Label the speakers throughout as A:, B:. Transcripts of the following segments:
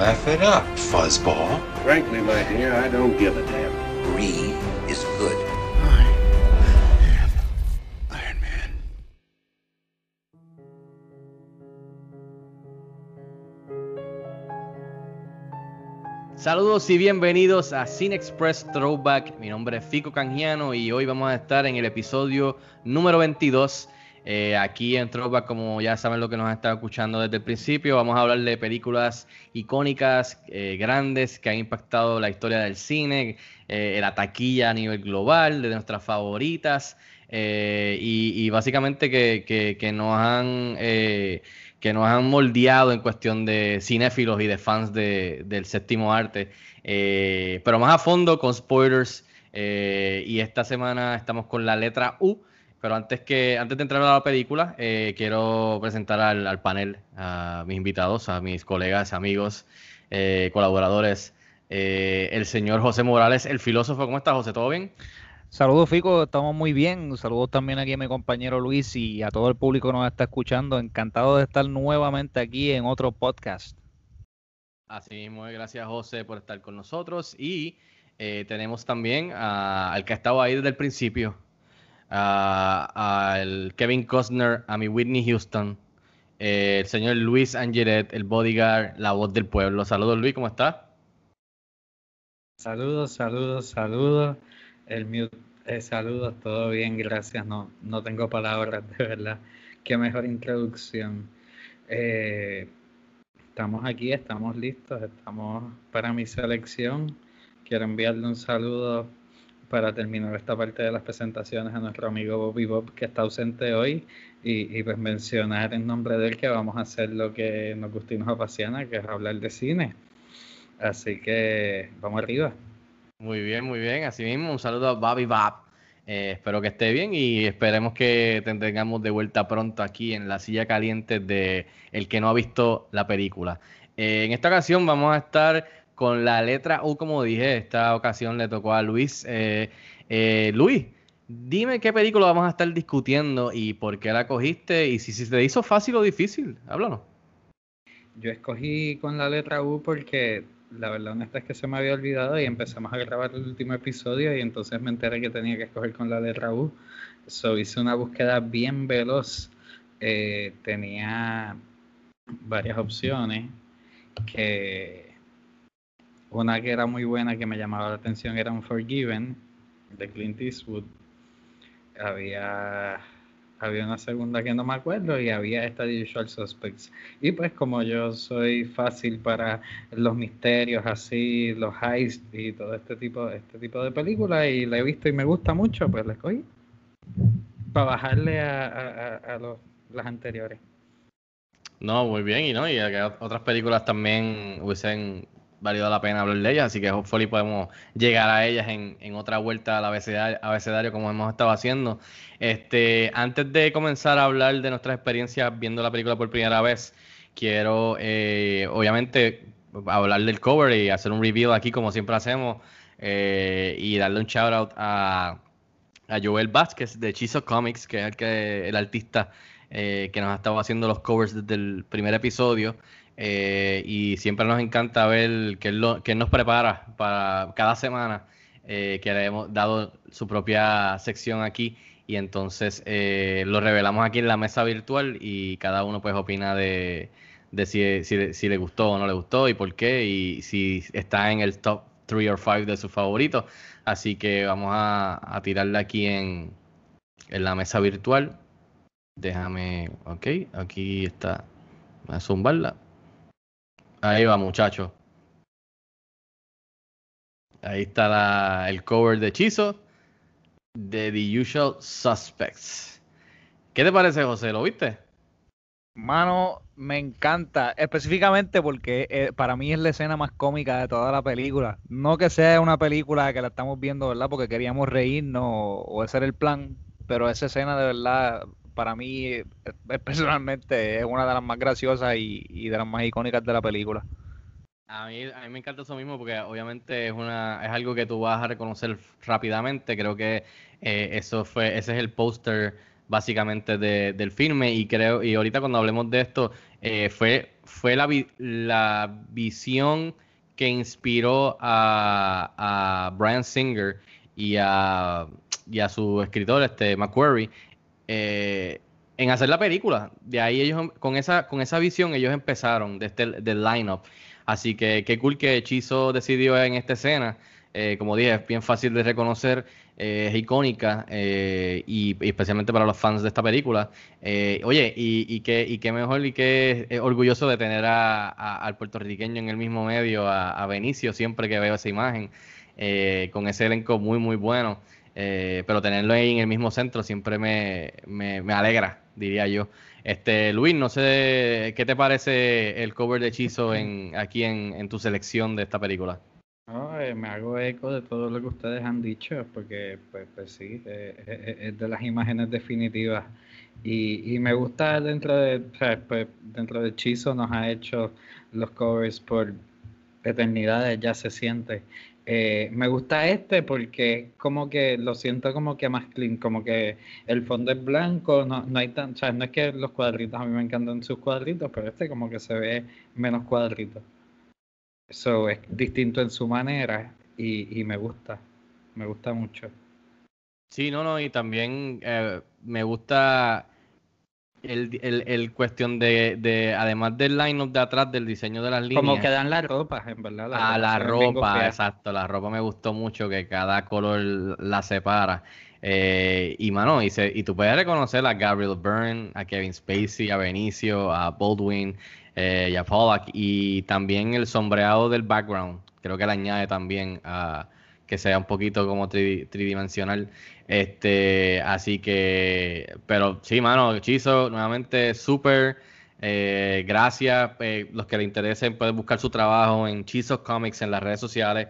A: Laugh it up, fuzzball.
B: Frankly, my dear, I don't give a damn.
C: Greed is good.
B: I am Iron Man.
D: Saludos y bienvenidos a Cine Express Throwback. Mi nombre es Fico Canjiano y hoy vamos a estar en el episodio número 22. Eh, aquí en Throwback, como ya saben lo que nos han estado escuchando desde el principio, vamos a hablar de películas icónicas, eh, grandes, que han impactado la historia del cine, eh, la taquilla a nivel global, de nuestras favoritas, eh, y, básicamente que, que- nos han que nos han moldeado en cuestión de cinéfilos y de fans de- del séptimo arte. Pero más a fondo con spoilers. y esta semana estamos con la letra U. Pero antes que antes de entrar a la película, eh, quiero presentar al, al panel, a mis invitados, a mis colegas, amigos, eh, colaboradores. Eh, el señor José Morales, el filósofo. ¿Cómo estás, José? ¿Todo bien?
E: Saludos, Fico, estamos muy bien. Saludos también aquí a mi compañero Luis y a todo el público que nos está escuchando. Encantado de estar nuevamente aquí en otro podcast.
D: Así mismo, es, gracias José por estar con nosotros. Y eh, tenemos también a- al que ha estado ahí desde el principio, al Kevin Costner, a mi Whitney Houston, eh, el señor Luis Angeret, el bodyguard, la voz del pueblo. Saludos Luis, ¿cómo estás?
F: Saludos, saludos, saludos. El mute, eh, saludos, todo bien, gracias. No, no tengo palabras, de verdad. Qué mejor introducción. Eh, estamos aquí, estamos listos, estamos para mi selección. Quiero enviarle un saludo para terminar esta parte de las presentaciones a nuestro amigo Bobby Bob, que está ausente hoy, y, y pues mencionar en nombre de él que vamos a hacer lo que nos gusta y nos apasiona, que es hablar de cine. Así que vamos arriba.
D: Muy bien, muy bien. Así mismo, un saludo a Bobby Bob. Eh, espero que esté bien y esperemos que te tengamos de vuelta pronto aquí en la silla caliente de El que no ha visto la película. Eh, en esta ocasión vamos a estar con la letra U, como dije. Esta ocasión le tocó a Luis. Eh, eh, Luis, dime qué película vamos a estar discutiendo y por qué la cogiste y si, si te hizo fácil o difícil. Háblanos.
F: Yo escogí con la letra U porque la verdad honesta es que se me había olvidado y empezamos a grabar el último episodio y entonces me enteré que tenía que escoger con la letra U. So hice una búsqueda bien veloz. Eh, tenía varias opciones que una que era muy buena que me llamaba la atención era Unforgiven de Clint Eastwood. Había había una segunda que no me acuerdo y había esta de Usual Suspects. Y pues como yo soy fácil para los misterios así, los heists y todo este tipo, este tipo de películas y la he visto y me gusta mucho, pues la escogí para bajarle a, a- a- los- las anteriores.
D: No, muy bien, y no, y otras películas también hubiesen valido la pena hablar de ellas, así que hopefully podemos llegar a ellas en, en otra vuelta al abecedario, abecedario como hemos estado haciendo. Este, antes de comenzar a hablar de nuestras experiencias viendo la película por primera vez, quiero eh, obviamente hablar del cover y hacer un review aquí como siempre hacemos eh, y darle un shout out a, a Joel Vázquez de Chizo Comics, que es el, que, el artista eh, que nos ha estado haciendo los covers desde el primer episodio. Eh, y siempre nos encanta ver él nos prepara para cada semana, eh, que le hemos dado su propia sección aquí. Y entonces eh, lo revelamos aquí en la mesa virtual y cada uno pues opina de, de si, si, si le gustó o no le gustó y por qué y si está en el top 3 o 5 de sus favoritos. Así que vamos a, a tirarla aquí en, en la mesa virtual. Déjame, ok, aquí está. Voy a zumbarla. Ahí va, muchachos. Ahí está el cover de hechizo de The Usual Suspects. ¿Qué te parece, José? ¿Lo viste?
E: Mano, me encanta, específicamente porque eh, para mí es la escena más cómica de toda la película. No que sea una película que la estamos viendo, ¿verdad? Porque queríamos reírnos o ese era el plan, pero esa escena de verdad, para mí, eh, personalmente, es una de las más graciosas y, de las más icónicas de la película.
D: A mí, a mí me encanta eso mismo porque obviamente es una es algo que tú vas a reconocer rápidamente. Creo que eh, eso fue ese es el póster básicamente de- del filme y creo y ahorita cuando hablemos de esto eh, fue fue la, la visión que inspiró a, a Brian Singer y a, y a su escritor este McQuarrie eh, en hacer la película. De ahí ellos, con esa, con esa visión, ellos empezaron de este, del line-up. Así que qué cool que Chizo decidió en esta escena. Eh, como dije, es bien fácil de reconocer, eh, es icónica y, especialmente para los fans de esta película. Oye, y, y, qué, y qué mejor y qué orgulloso de tener a, al puertorriqueño en el mismo medio, a, a Benicio, siempre que veo esa imagen, con ese elenco muy, muy bueno. Eh, pero tenerlo ahí en el mismo centro siempre me, me, alegra, diría yo. Este, Luis, no sé qué te parece el cover de Hechizo en, aquí en, en tu selección de esta película.
F: No, eh, me hago eco de todo lo que ustedes han dicho, porque pues, pues sí, eh, eh, es de las imágenes definitivas. Y, y me gusta dentro de, pues, dentro de Chizo nos ha hecho los covers por eternidades, ya se siente. Eh, me gusta este porque como que lo siento como que más clean, como que el fondo es blanco, no, no hay tan, o sea, no es que los cuadritos, a mí me encantan sus cuadritos, pero este como que se ve menos cuadritos. Eso es distinto en su manera y, y me gusta, me gusta mucho.
D: Sí, no, no, y también eh, me gusta el, el, el cuestión de, de, además del line-up de atrás, del diseño de las líneas.
F: Como quedan las ropas, en verdad.
D: Ah, la
F: se ven bien
D: ropa, exacto, la ropa me gustó mucho, que cada color la separa. Eh, y mano, y, se- y tú puedes reconocer a Gabriel Byrne, a Kevin Spacey, a Benicio, a Baldwin eh, y a Pollack, y también el sombreado del background, creo que le añade también a que sea un poquito como tri- tridimensional. Este, así que, pero sí, mano, Hechizo, nuevamente súper. eh, gracias. eh, los que le interesen pueden buscar su trabajo en Chizo Comics en las redes sociales.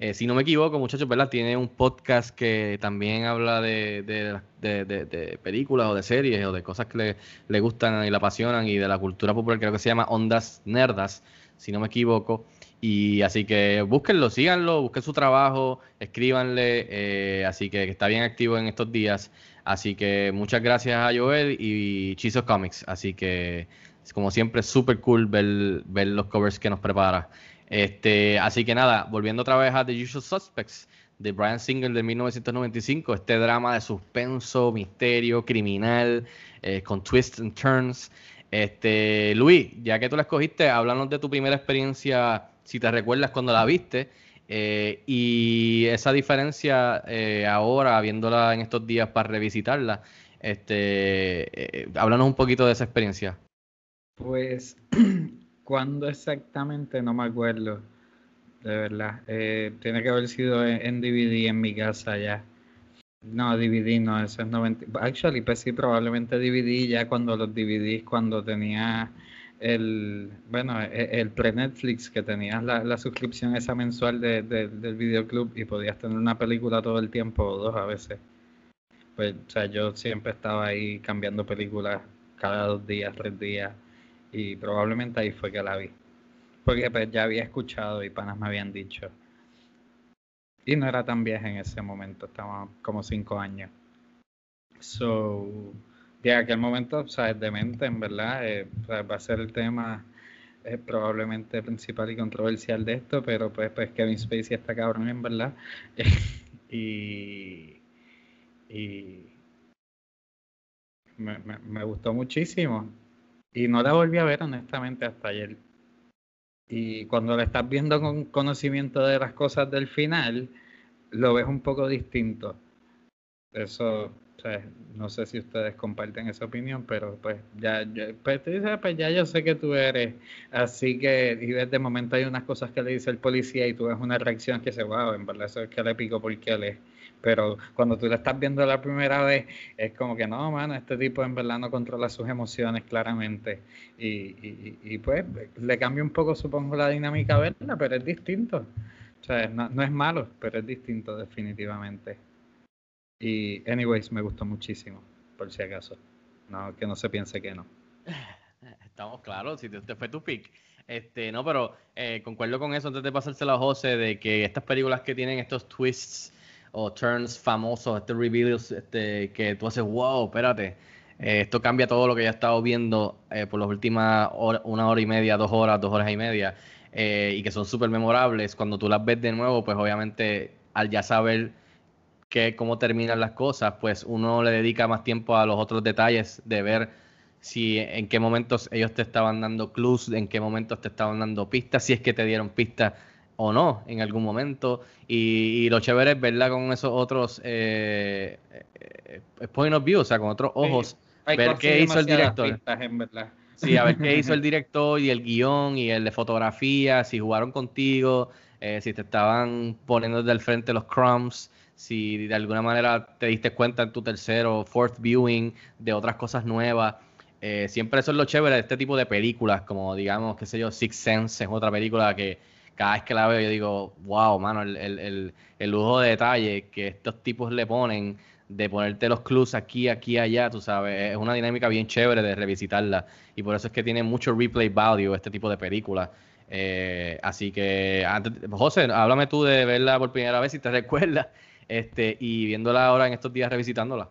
D: Eh, si no me equivoco, muchachos, ¿verdad? Tiene un podcast que también habla de- de- de películas o de series o de cosas que le, le gustan y le apasionan y de la cultura popular, creo que se llama Ondas Nerdas, si no me equivoco. Y así que búsquenlo, síganlo, busquen su trabajo, escríbanle. eh, así que está bien activo en estos días. Así que muchas gracias a Joel y Chizo Comics. Así que, como siempre, súper cool ver, ver los covers que nos prepara. Este, así que nada, volviendo otra vez a The Usual Suspects de Brian Singer de 1995, este drama de suspenso, misterio, criminal, eh, con twists and turns. Este, Luis, ya que tú la escogiste, háblanos de tu primera experiencia, si te recuerdas cuando la viste, eh, y esa diferencia eh, ahora, viéndola en estos días para revisitarla. Este, eh, háblanos un poquito de esa experiencia.
F: Pues, ¿cuándo exactamente? No me acuerdo, de verdad. Eh, tiene que haber sido en, en DVD en mi casa ya. No, DVD no, eso es 90. Actually, pues sí, probablemente DVD ya cuando los DVDs, cuando tenía el, bueno, e- el pre-Netflix, que tenías la, la suscripción esa mensual de- de- del videoclub y podías tener una película todo el tiempo o dos a veces. Pues, o sea, yo siempre estaba ahí cambiando películas cada dos días, tres días y probablemente ahí fue que la vi. Porque pues ya había escuchado y panas me habían dicho. Y no era tan vieja en ese momento, estaba como cinco años. So, de aquel momento, o sea, es demente, en verdad. eh, va a ser el tema eh, probablemente principal y controversial de esto, pero pues, pues Kevin Spacey está cabrón, en verdad. y, y me, me- me gustó muchísimo. Y no la volví a ver honestamente hasta ayer. Y cuando la estás viendo con conocimiento de las cosas del final, lo ves un poco distinto. Eso, no sé si ustedes comparten esa opinión, pero pues ya, yo- pues, pues ya yo sé que tú eres. Así que, y de momento hay unas cosas que le dice el policía y tú ves una reacción que se wow, en verdad eso es que le pico porque él es. Pero cuando tú la estás viendo la primera vez, es como que no, mano, este tipo en verdad no controla sus emociones claramente. Y, y, pues le cambia un poco, supongo, la dinámica verla, pero es distinto. No es malo, pero es distinto definitivamente. Y, anyways, me gustó muchísimo, por si acaso. No, que no se piense que no.
D: Estamos claros, si usted fue tu pick. Este, no, pero eh, concuerdo con eso antes de pasárselo a José, de que estas películas que tienen estos twists o turns famosos, este reveals, este, que tú haces, wow, espérate, eh, esto cambia todo lo que ya he estado viendo eh, por las últimas una hora y media, dos horas, dos horas y media, y que son súper memorables. Cuando tú las ves de nuevo, pues obviamente al ya saber que cómo terminan las cosas, pues uno le dedica más tiempo a los otros detalles de ver si en qué momentos ellos te estaban dando clues, en qué momentos te estaban dando pistas, si es que te dieron pistas o no en algún momento. Y, lo chévere es verla con esos otros eh, eh, point of view, o sea, con otros ojos, ver qué hizo el director. Sí, a ver qué hizo el director y el guion y el de fotografía, si jugaron contigo, eh, si te estaban poniendo del frente los crumbs si de alguna manera te diste cuenta en tu tercero fourth viewing de otras cosas nuevas. Eh, siempre eso es lo chévere de este tipo de películas, como digamos, qué sé yo, Six Sense es otra película que cada vez que la veo yo digo, wow, mano, el, el, el, lujo de detalle que estos tipos le ponen de ponerte los clues aquí, aquí, allá, tú sabes, es una dinámica bien chévere de revisitarla y por eso es que tiene mucho replay value este tipo de películas. Eh, así que, antes, José, háblame tú de verla por primera vez si te recuerdas este, y viéndola ahora en estos días revisitándola.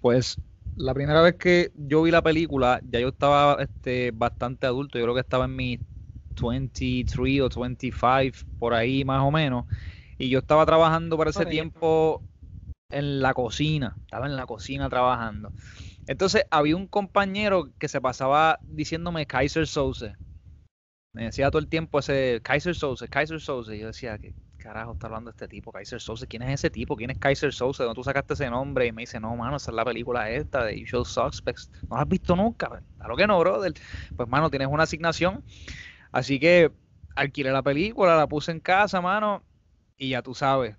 E: Pues la primera vez que yo vi la película, ya yo estaba este, bastante adulto, yo creo que estaba en mi 23 o 25, por ahí más o menos, y yo estaba trabajando para ese tiempo en la cocina, estaba en la cocina trabajando. Entonces había un compañero que se pasaba diciéndome Kaiser Souse. Me decía todo el tiempo ese Kaiser Souse, Kaiser Souse. Y yo decía, que carajo está hablando este tipo, Kaiser Souse? ¿Quién es ese tipo? ¿Quién es Kaiser Souse? ¿De dónde tú sacaste ese nombre? Y me dice, no, mano, esa es la película esta de Usual Suspects. ¿No la has visto nunca? Claro que no, brother. Pues, mano, tienes una asignación. Así que alquilé la película, la puse en casa, mano, y ya tú sabes.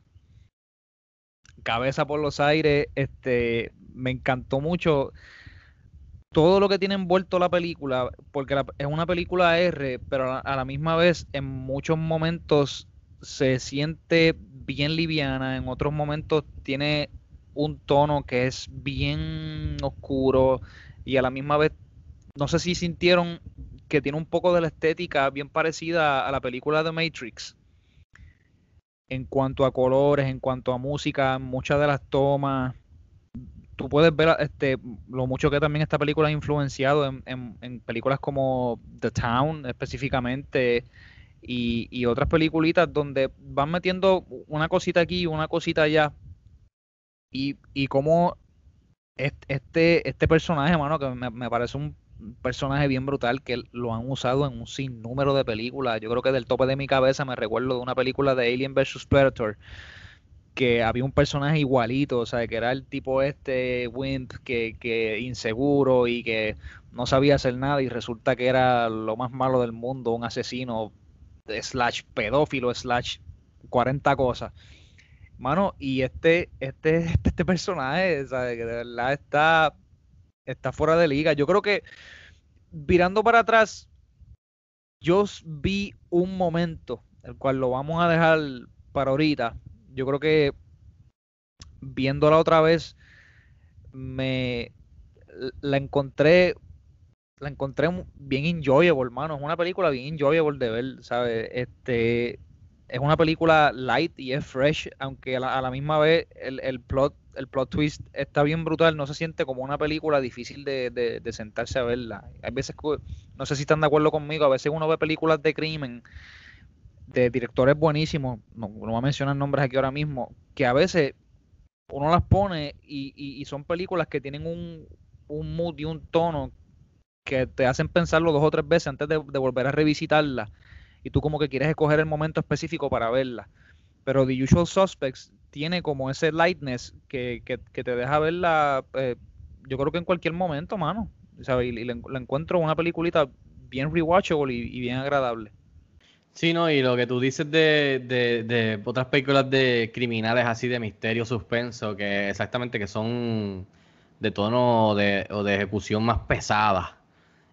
E: Cabeza por los aires, este, me encantó mucho todo lo que tiene envuelto la película, porque es una película R, pero a la misma vez en muchos momentos se siente bien liviana, en otros momentos tiene un tono que es bien oscuro y a la misma vez, no sé si sintieron que tiene un poco de la estética bien parecida a la película de Matrix. En cuanto a colores, en cuanto a música, muchas de las tomas, tú puedes ver este, lo mucho que también esta película ha influenciado en, en películas como The Town específicamente, y, otras peliculitas donde van metiendo una cosita aquí y una cosita allá. Y, y como este, este personaje, mano, que me, parece un personaje bien brutal, que lo han usado en un sinnúmero de películas. Yo creo que del tope de mi cabeza me recuerdo de una película de Alien vs. Predator, que había un personaje igualito, o sea, que era el tipo este Wimp, que, que inseguro y que no sabía hacer nada y resulta que era lo más malo del mundo, un asesino slash pedófilo, slash 40 cosas. Mano, y este, este, este personaje, ¿sabe? que de verdad está, está fuera de liga. Yo creo que, virando para atrás, yo vi un momento, el cual lo vamos a dejar para ahorita. Yo creo que viéndola otra vez, me la encontré la encontré bien enjoyable, hermano. Es una película bien enjoyable de ver, ¿sabes? Este, es una película light y es fresh, aunque a la, misma vez el, plot el plot twist está bien brutal, no se siente como una película difícil de, sentarse a verla. Hay veces no sé si están de acuerdo conmigo, a veces uno ve películas de crimen de directores buenísimos, no, no voy a mencionar nombres aquí ahora mismo, que a veces uno las pone y, y, son películas que tienen un, un mood y un tono que te hacen pensarlo dos o tres veces antes de, volver a revisitarla y tú como que quieres escoger el momento específico para verla. Pero The Usual Suspects tiene como ese lightness que, te deja verla, eh, yo creo que en cualquier momento, mano. Y, la, encuentro una peliculita bien rewatchable y, bien agradable.
D: Sí, no, y lo que tú dices de, de, de otras películas de criminales así de misterio, suspenso, que exactamente que son de tono de, o de ejecución más pesada.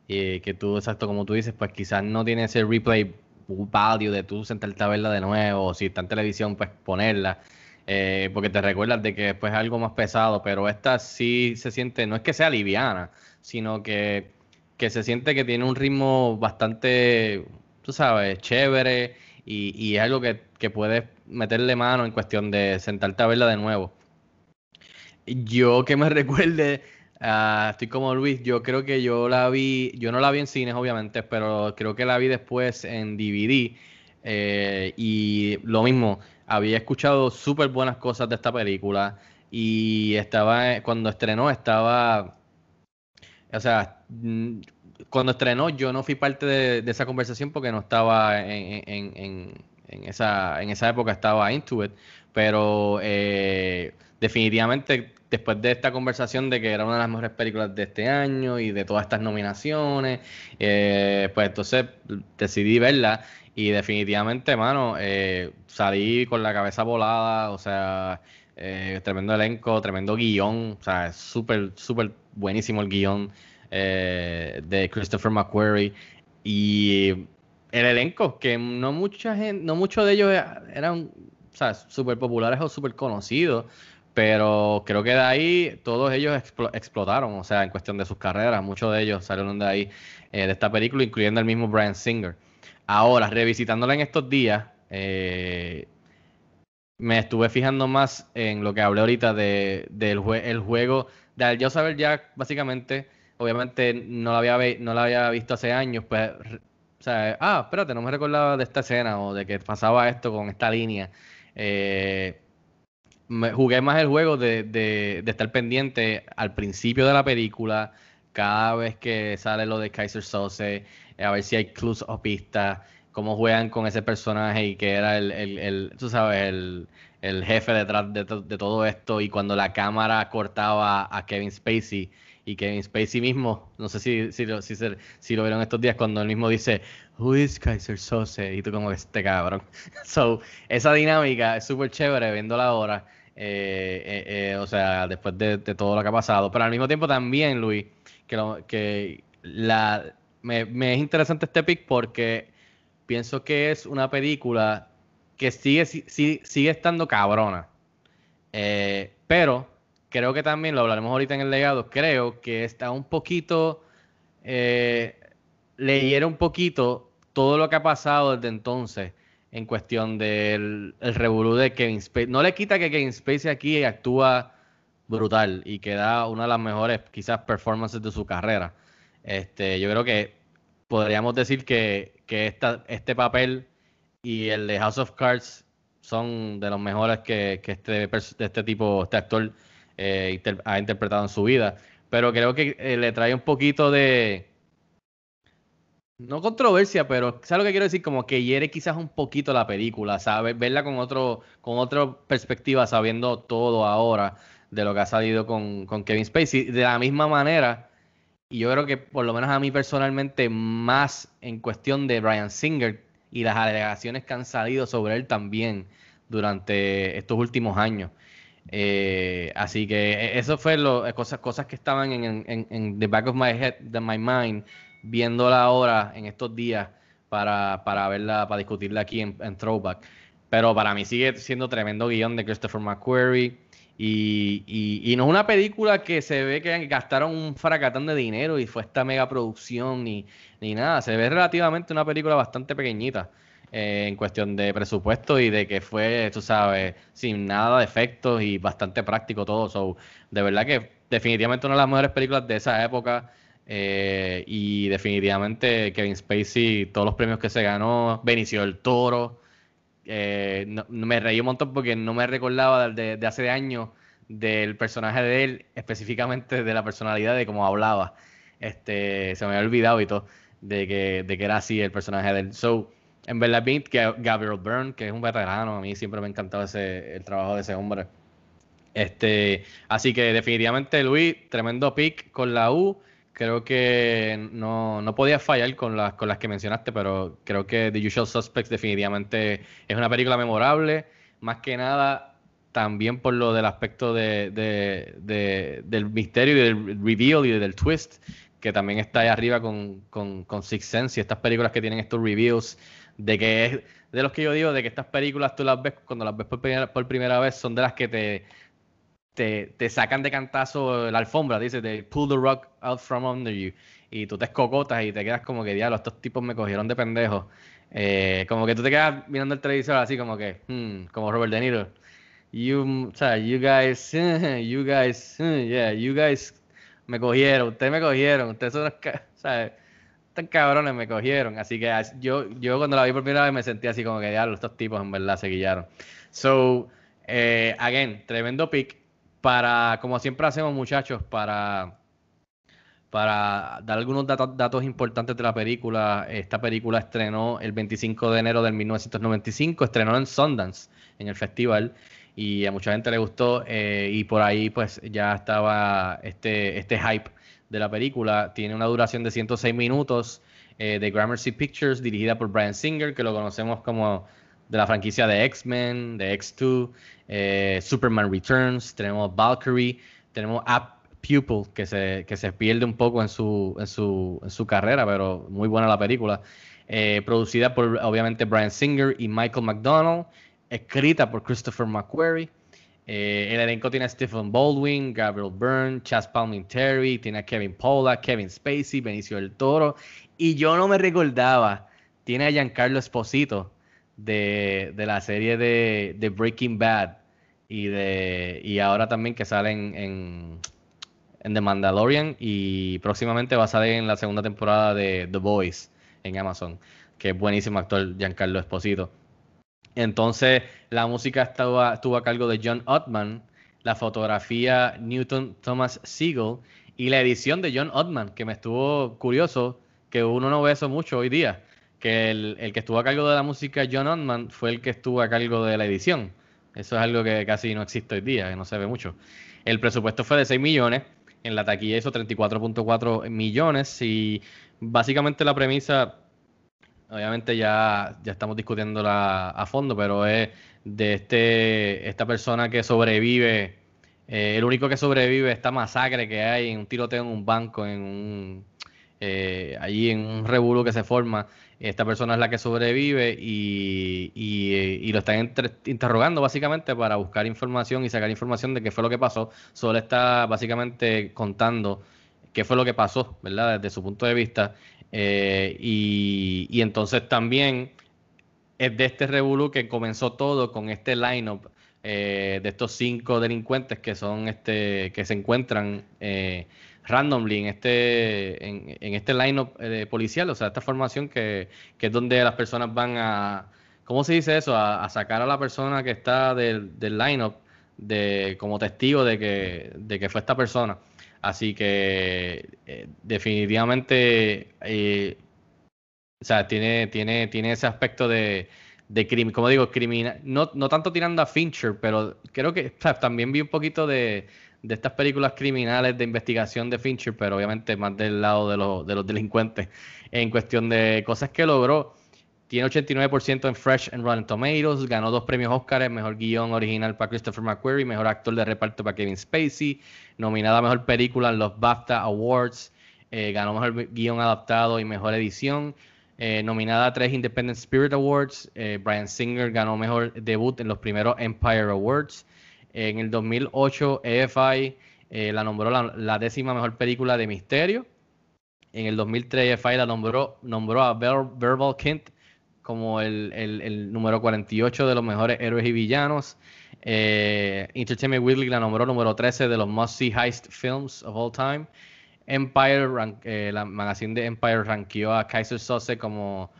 D: Y que tú, exacto, como tú dices, pues quizás no tiene ese replay value de tú sentarte a verla de nuevo, o si está en televisión, pues ponerla. eh, porque te recuerdas de que después es algo más pesado, pero esta sí se siente, no es que sea liviana, sino que, que se siente que tiene un ritmo bastante, tú sabes, chévere y, y es algo que, que puedes meterle mano en cuestión de sentarte a verla de nuevo. Yo que me recuerde, ah, estoy como Luis, yo creo que yo la vi, yo no la vi en cines obviamente, pero creo que la vi después en DVD eh, y lo mismo, había escuchado súper buenas cosas de esta película y estaba, cuando estrenó estaba, o sea, mm, cuando estrenó yo no fui parte de, esa conversación porque no estaba en, en- en- en esa, en esa época, estaba into it, pero eh, definitivamente después de esta conversación de que era una de las mejores películas de este año y de todas estas nominaciones, eh, pues entonces decidí verla y definitivamente, mano, eh, salí con la cabeza volada, o sea, eh, tremendo elenco, tremendo guion, o sea, súper, súper buenísimo el guion de Christopher McQuarrie y el elenco, que no mucha gente, no muchos de ellos eran, o sea, súper populares o súper conocidos, pero creo que de ahí todos ellos explo- explotaron, o sea, en cuestión de sus carreras, muchos de ellos salieron de ahí, eh, de esta película, incluyendo el mismo Brian Singer. Ahora, revisitándola en estos días, eh, me estuve fijando más en lo que hablé ahorita de, del jue- el juego, de al saber ya, básicamente, obviamente no la había, no la había visto hace años, pues, o sea, ah, espérate, no me recordaba de esta escena o de que pasaba esto con esta línea. Eh, me- jugué más el juego de, de- estar pendiente al principio de la película, cada vez que sale lo de Kaiser Sose, a ver si hay clues o pistas, cómo juegan con ese personaje y que era el, el- el, tú sabes, el, el jefe detrás de, de todo esto y cuando la cámara cortaba a Kevin Spacey y Kevin Spacey mismo, no sé si, si, lo, si, si lo vieron estos días, cuando él mismo dice, Who is Kaiser Sose? Y tú como este cabrón. So, esa dinámica es súper chévere viéndola ahora. eh, eh, eh, o sea, después de, todo lo que ha pasado. Pero al mismo tiempo también, Luis, que, lo- que la, me, me es interesante este pick porque pienso que es una película que sigue, si- si- sigue estando cabrona. Eh, pero creo que también, lo hablaremos ahorita en el legado, creo que está un poquito, eh, leyera un poquito todo lo que ha pasado desde entonces en cuestión del el revolú de Kevin Spacey. No le quita que Kevin Spacey aquí actúa brutal y que da una de las mejores quizás performances de su carrera. Este, yo creo que podríamos decir que, que esta, este papel y el de House of Cards son de los mejores que, que este, este tipo, este actor eh, ha interpretado en su vida. Pero creo que eh, le trae un poquito de, no controversia, pero ¿sabes lo que quiero decir? Como que hiere quizás un poquito la película, ¿sabes? Verla con otro, con otra perspectiva, sabiendo todo ahora de lo que ha salido con, con Kevin Spacey. De la misma manera, y yo creo que por lo menos a mí personalmente, más en cuestión de Brian Singer y las alegaciones que han salido sobre él también durante estos últimos años. Eh, así que eh, eso fue lo, eh, cosas, cosas que estaban en, en- en- en the back of my head, de my mind, viéndola ahora en estos días para, para verla, para discutirla aquí en, en Throwback. Pero para mí sigue siendo tremendo guion de Christopher McQuarrie. Y, y- y no es una película que se ve que gastaron un fracatán de dinero y fue esta mega producción ni, ni nada. Se ve relativamente una película bastante pequeñita eh, en cuestión de presupuesto y de que fue, tú sabes, sin nada de efectos y bastante práctico todo. So, de verdad que definitivamente una de las mejores películas de esa época. eh, y definitivamente Kevin Spacey, todos los premios que se ganó, Benicio del Toro. eh, me reí un montón porque no me recordaba de, de hace años del personaje de él, específicamente de la personalidad de cómo hablaba. Este, se me había olvidado y todo de que, de que era así el personaje de él. So, en verdad, bien que Gabriel Byrne, que es un veterano, a mí siempre me ha encantado ese, el trabajo de ese hombre. Este, así que definitivamente Luis, tremendo pick con la U. creo que no, no podía fallar con las, con las que mencionaste, pero creo que The Usual Suspects definitivamente es una película memorable, más que nada también por lo del aspecto de, de- de- del misterio y del reveal y del twist, que también está ahí arriba con, con, con Sixth Sense y estas películas que tienen estos reveals, de que es de los que yo digo, de que estas películas tú las ves cuando las ves por primera, por primera vez, son de las que te, te, te sacan de cantazo la alfombra, dice, de pull the rug out from under you. Y tú te escocotas y te quedas como que, diablo, estos tipos me cogieron de pendejo. Eh, como que tú te quedas mirando el televisor así como que, hmm, como Robert De Niro. You, o sea, you guys, you guys, yeah, you guys me cogieron, ustedes me cogieron, ustedes son ca- o sea, estos cabrones me cogieron. Así que yo, yo cuando la vi por primera vez me sentí así como que, estos tipos en verdad se guillaron. So, eh, again, tremendo pick para, como siempre hacemos muchachos, para, para dar algunos datos, datos importantes de la película. Esta película estrenó el 25 de enero del 1995, estrenó en Sundance, en el festival, y a mucha gente le gustó, eh, y por ahí pues ya estaba este, este hype de la película. Tiene una duración de 106 minutos, eh, de Gramercy Pictures, dirigida por Brian Singer, que lo conocemos como de la franquicia de X-Men, de X2, eh, Superman Returns, tenemos Valkyrie, tenemos App Pupil, que se, que se pierde un poco en su, en su, en su carrera, pero muy buena la película. Eh, producida por obviamente Brian Singer y Michael McDonald, escrita por Christopher McQuarrie. Eh, el elenco tiene a Stephen Baldwin, Gabriel Byrne, Chas Palminteri, tiene a Kevin Pola, Kevin Spacey, Benicio del Toro. Y yo no me recordaba, tiene a Giancarlo Esposito de, de la serie de, de Breaking Bad y, de, y ahora también que sale en, en, en The Mandalorian y próximamente va a salir en la segunda temporada de The Boys en Amazon, que es buenísimo actor Giancarlo Esposito. Entonces, la música estaba, estuvo a cargo de John Ottman, la fotografía Newton Thomas Siegel y la edición de John Ottman, que me estuvo curioso, que uno no ve eso mucho hoy día, que el, el que estuvo a cargo de la música, John Ottman, fue el que estuvo a cargo de la edición. Eso es algo que casi no existe hoy día, que no se ve mucho. El presupuesto fue de 6 millones, en la taquilla hizo 34.4 millones y básicamente la premisa obviamente ya, ya estamos discutiéndola a fondo, pero es de este, esta persona que sobrevive, eh, el único que sobrevive esta masacre que hay en un tiroteo en un banco, en un, eh, allí en un revuelo que se forma. Esta persona es la que sobrevive y, y, eh, y lo están entre- interrogando básicamente para buscar información y sacar información de qué fue lo que pasó. Solo está básicamente contando qué fue lo que pasó, ¿verdad? Desde su punto de vista. Eh, y, entonces también es de este revolú que comenzó todo con este lineup eh, de estos cinco delincuentes que son este que se encuentran eh, randomly en este en, en este lineup eh, policial, o sea, esta formación que, que es donde las personas van a ¿cómo se dice eso? A, a sacar a la persona que está del, del lineup de como testigo de que de que fue esta persona. Así que eh, definitivamente, eh, o sea, tiene, tiene, tiene ese aspecto de, de crimen, como digo, criminal, no, no tanto tirando a Fincher, pero creo que o también vi un poquito de, de estas películas criminales de investigación de Fincher, pero obviamente más del lado de los, de los delincuentes, en cuestión de cosas que logró. Tiene 89% en Fresh and Rotten Tomatoes. Ganó dos premios Oscar, mejor guion original para Christopher McQuarrie, mejor actor de reparto para Kevin Spacey, nominada a mejor película en los BAFTA Awards, eh, ganó mejor guion adaptado y mejor edición. Eh, nominada a tres Independent Spirit Awards. Eh, Brian Singer ganó mejor debut en los primeros Empire Awards. En el 2008, EFI eh, la nombró la, la décima mejor película de misterio. En el 2003, EFI la nombró, nombró a Ver- Verbal Kint como el, el- número 48 de los mejores héroes y villanos. Eh, Entertainment Weekly la nombró número 13 de los Must See Heist Films of All Time. Empire, eh, la magazine de Empire ranqueó a Kaiser Sose como,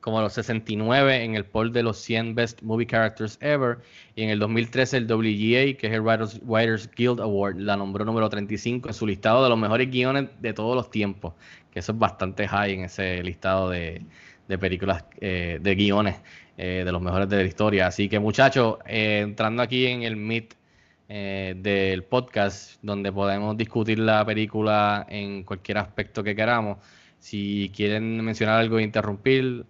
D: como los 69 en el poll de los 100 Best Movie Characters Ever. Y en el 2013 el WGA, que es el Writers, Writers Guild Award, la nombró número 35 en su listado de los mejores guiones de todos los tiempos. Que eso es bastante high en ese listado de, de películas, eh, de guiones eh, de los mejores de la historia. Así que muchachos, eh, entrando aquí en el Meet, eh, del podcast donde podemos discutir la película en cualquier aspecto que queramos. Si quieren mencionar algo e interrumpir,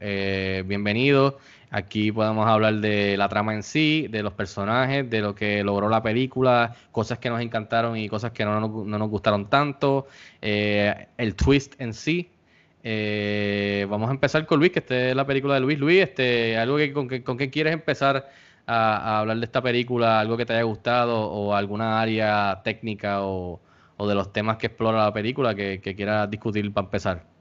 D: bienvenido. Aquí podemos hablar de la trama en sí, de los personajes, de lo que logró la película, cosas que nos encantaron y cosas que no nos, no nos gustaron tanto, el twist en sí. Eh, vamos a empezar con Luis, que esta es la película de Luis. Luis, este, algo que, con, que, con qué quieres empezar a, hablar de esta película, algo que te haya gustado o alguna área técnica o, o de los temas que explora la película que quieras discutir para empezar.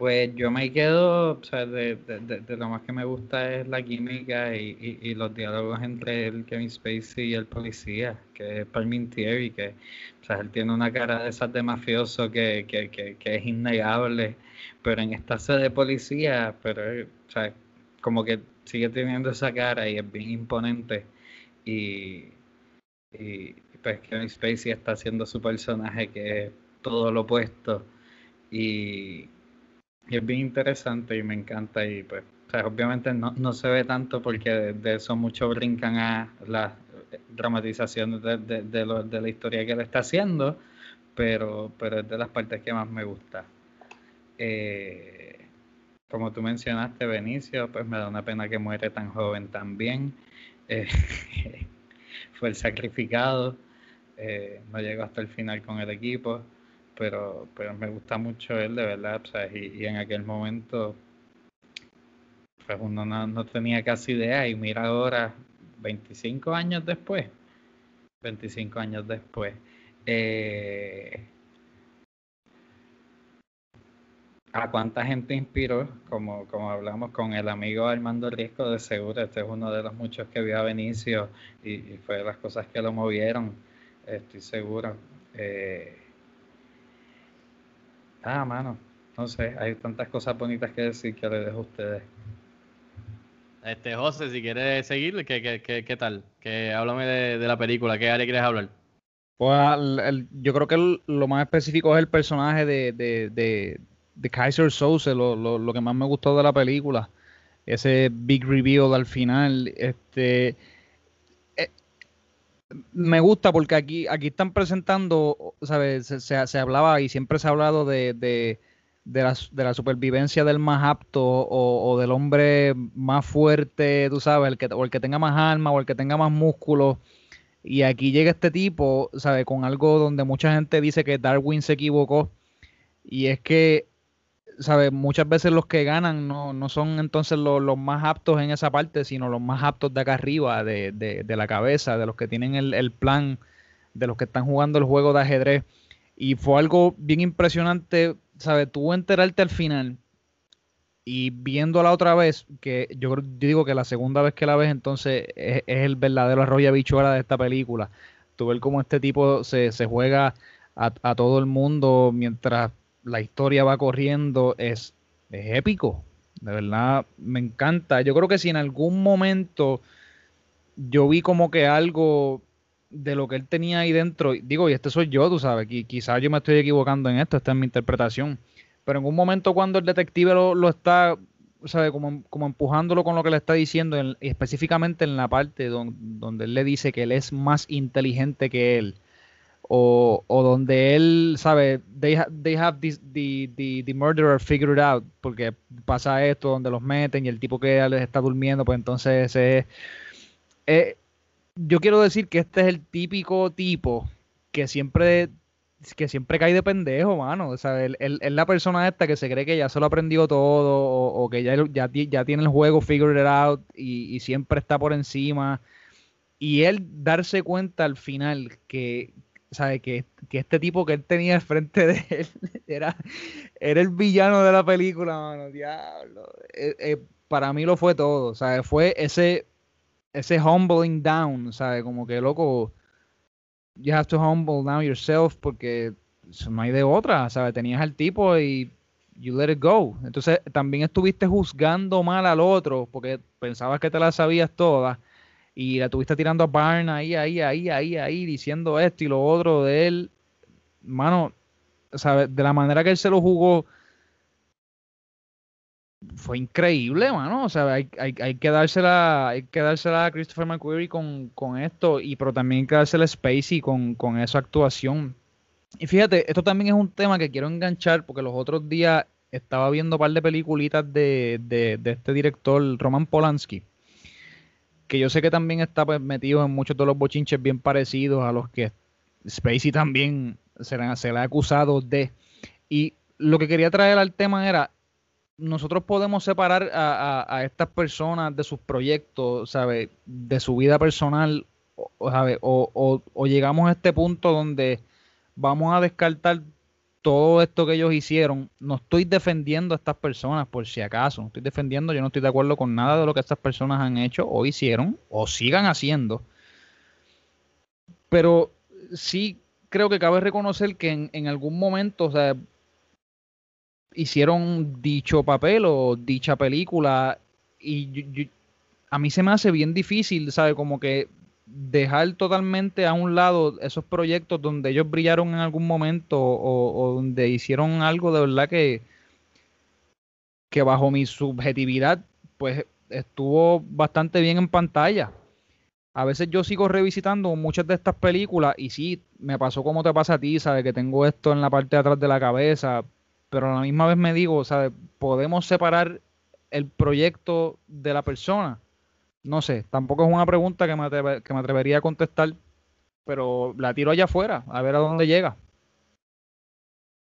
F: Pues yo me quedo, o sea, de, de, de, lo más que me gusta es la química y, y, y, los diálogos entre el Kevin Spacey y el policía, que es Parmentieri, que o sea, él tiene una cara de esas de mafioso que, que, que, que es innegable, pero en esta sede de policía, pero o sea, como que sigue teniendo esa cara y es bien imponente. Y, y pues Kevin Spacey está haciendo su personaje que es todo lo opuesto. Y y es bien interesante y me encanta y pues obviamente no, no, se ve tanto porque de, eso muchos brincan a la dramatización de, de, de la historia que él está haciendo, pero, pero es de las partes que más me gusta. Eh, como tú mencionaste, Benicio, pues me da una pena que muere tan joven también. Eh, fue el sacrificado, eh, no llegó hasta el final con el equipo pero, pero me gusta mucho él de verdad, ¿sabes? Y, y, en aquel momento, pues uno no, no, tenía casi idea y mira ahora, 25 años después, 25 años después, eh, a cuánta gente inspiró, como, como hablamos con el amigo Armando Riesco, de seguro, este es uno de los muchos que vio a Benicio y, y fue de las cosas que lo movieron, estoy seguro. Eh, Ah, mano, no sé, hay tantas cosas bonitas que decir que le dejo a ustedes.
D: Este, José, si quieres seguir, ¿qué, qué, qué, qué tal? Que háblame de, de, la película, ¿qué área quieres hablar?
E: Pues el, el, yo creo que el, lo más específico es el personaje de, de, de, de Kaiser Souse, lo, lo, lo, que más me gustó de la película. Ese big reveal al final. Este, me gusta porque aquí, aquí están presentando, ¿sabes? Se, se, hablaba y siempre se ha hablado de, de, de, la, supervivencia del más apto o, o, del hombre más fuerte, tú sabes, el que, o el que tenga más alma o el que tenga más músculo. Y aquí llega este tipo, ¿sabes? Con algo donde mucha gente dice que Darwin se equivocó. Y es que ¿sabes? Muchas veces los que ganan no, no son entonces los, los, más aptos en esa parte, sino los más aptos de acá arriba, de, de, de la cabeza, de los que tienen el, el, plan, de los que están jugando el juego de ajedrez. Y fue algo bien impresionante, ¿sabes? Tú enterarte al final y viéndola otra vez, que yo, digo que la segunda vez que la ves entonces es, es el verdadero arroyo bichuela de esta película. Tú ver cómo este tipo se, se juega a, a todo el mundo mientras la historia va corriendo es, es, épico. De verdad, me encanta. Yo creo que si en algún momento yo vi como que algo de lo que él tenía ahí dentro, digo, y este soy yo, tú sabes, que quizás yo me estoy equivocando en esto, esta es mi interpretación, pero en un momento cuando el detective lo, lo está, sabe, como, como empujándolo con lo que le está diciendo, en, específicamente en la parte don, donde él le dice que él es más inteligente que él, o, o, donde él sabe, they, ha, they have this, the, the, the, murderer figured out, porque pasa esto donde los meten y el tipo que les está durmiendo, pues entonces eh, eh, yo quiero decir que este es el típico tipo que siempre que siempre cae de pendejo, mano. O sea, él, él, él, la persona esta que se cree que ya se lo aprendió todo o, o que ya, ya, ya, tiene el juego figured out y, y siempre está por encima. Y él darse cuenta al final que, que, que, este tipo que él tenía al frente de él era, era el villano de la película, mano, diablo. Eh, eh, para mí lo fue todo. Fue ese, ese humbling down. Como que, loco, you have to humble down yourself porque no hay de otra. Tenías al tipo y you let it go. Entonces, también estuviste juzgando mal al otro porque pensabas que te la sabías todas y la tuviste tirando a Barn ahí, ahí, ahí, ahí, ahí, diciendo esto y lo otro de él. Mano, ¿sabes? De la manera que él se lo jugó, fue increíble, mano. O sea, hay, hay, que dársela, hay que dársela a Christopher McQuarrie con, con esto, y pero también hay que dársela a Spacey con, con esa actuación. Y fíjate, esto también es un tema que quiero enganchar porque los otros días estaba viendo un par de peliculitas de, de, de este director, Roman Polanski, que yo sé que también está pues, metido en muchos de los bochinches bien parecidos a los que Spacey también se le, ha acusado de. Y lo que quería traer al tema era, nosotros podemos separar a, estas personas de sus proyectos, ¿sabe? De su vida personal. O, o, o, llegamos a este punto donde vamos a descartar todo esto que ellos hicieron. No estoy defendiendo a estas personas, por si acaso. No estoy defendiendo, yo no estoy de acuerdo con nada de lo que estas personas han hecho o hicieron o sigan haciendo. Pero sí creo que cabe reconocer que en, algún momento, o sea, hicieron dicho papel o dicha película y yo, a mí se me hace bien difícil, ¿sabe? Como que dejar totalmente a un lado esos proyectos donde ellos brillaron en algún momento o, donde hicieron algo de verdad que, que bajo mi subjetividad pues estuvo bastante bien en pantalla. A veces yo sigo revisitando muchas de estas películas y sí, me pasó como te pasa a ti, ¿sabes? Que tengo esto en la parte de atrás de la cabeza, pero a la misma vez me digo, ¿sabes? Podemos separar el proyecto de la persona. No sé, tampoco es una pregunta que me, que me atrevería a contestar, pero la tiro allá afuera, a ver a dónde llega.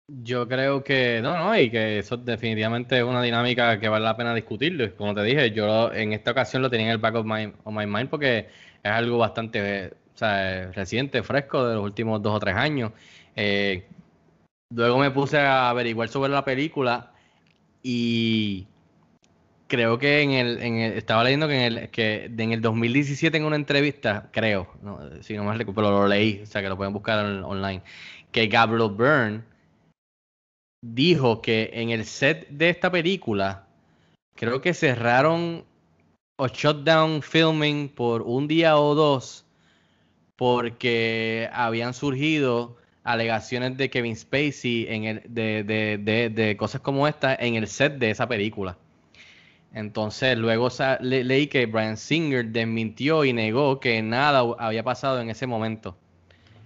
D: Yo creo que no, no, y que eso definitivamente es una dinámica que vale la pena discutirlo. Como te dije, yo en esta ocasión lo tenía en el back of my, of my mind porque es algo bastante o sea, reciente, fresco, de los últimos dos o tres años. Eh, luego me puse a averiguar sobre la película y creo que en el, en el, estaba leyendo que en el que en el 2017 en una entrevista, creo, no, si no me recuerdo, lo leí, o sea que lo pueden buscar online, que Gabriel Byrne dijo que en el set de esta película creo que cerraron o shut down filming por un día o dos porque habían surgido alegaciones de Kevin Spacey en el, de, de, de, de cosas como esta en el set de esa película. Entonces, luego le leí que Brian Singer desmintió y negó que nada había pasado en ese momento.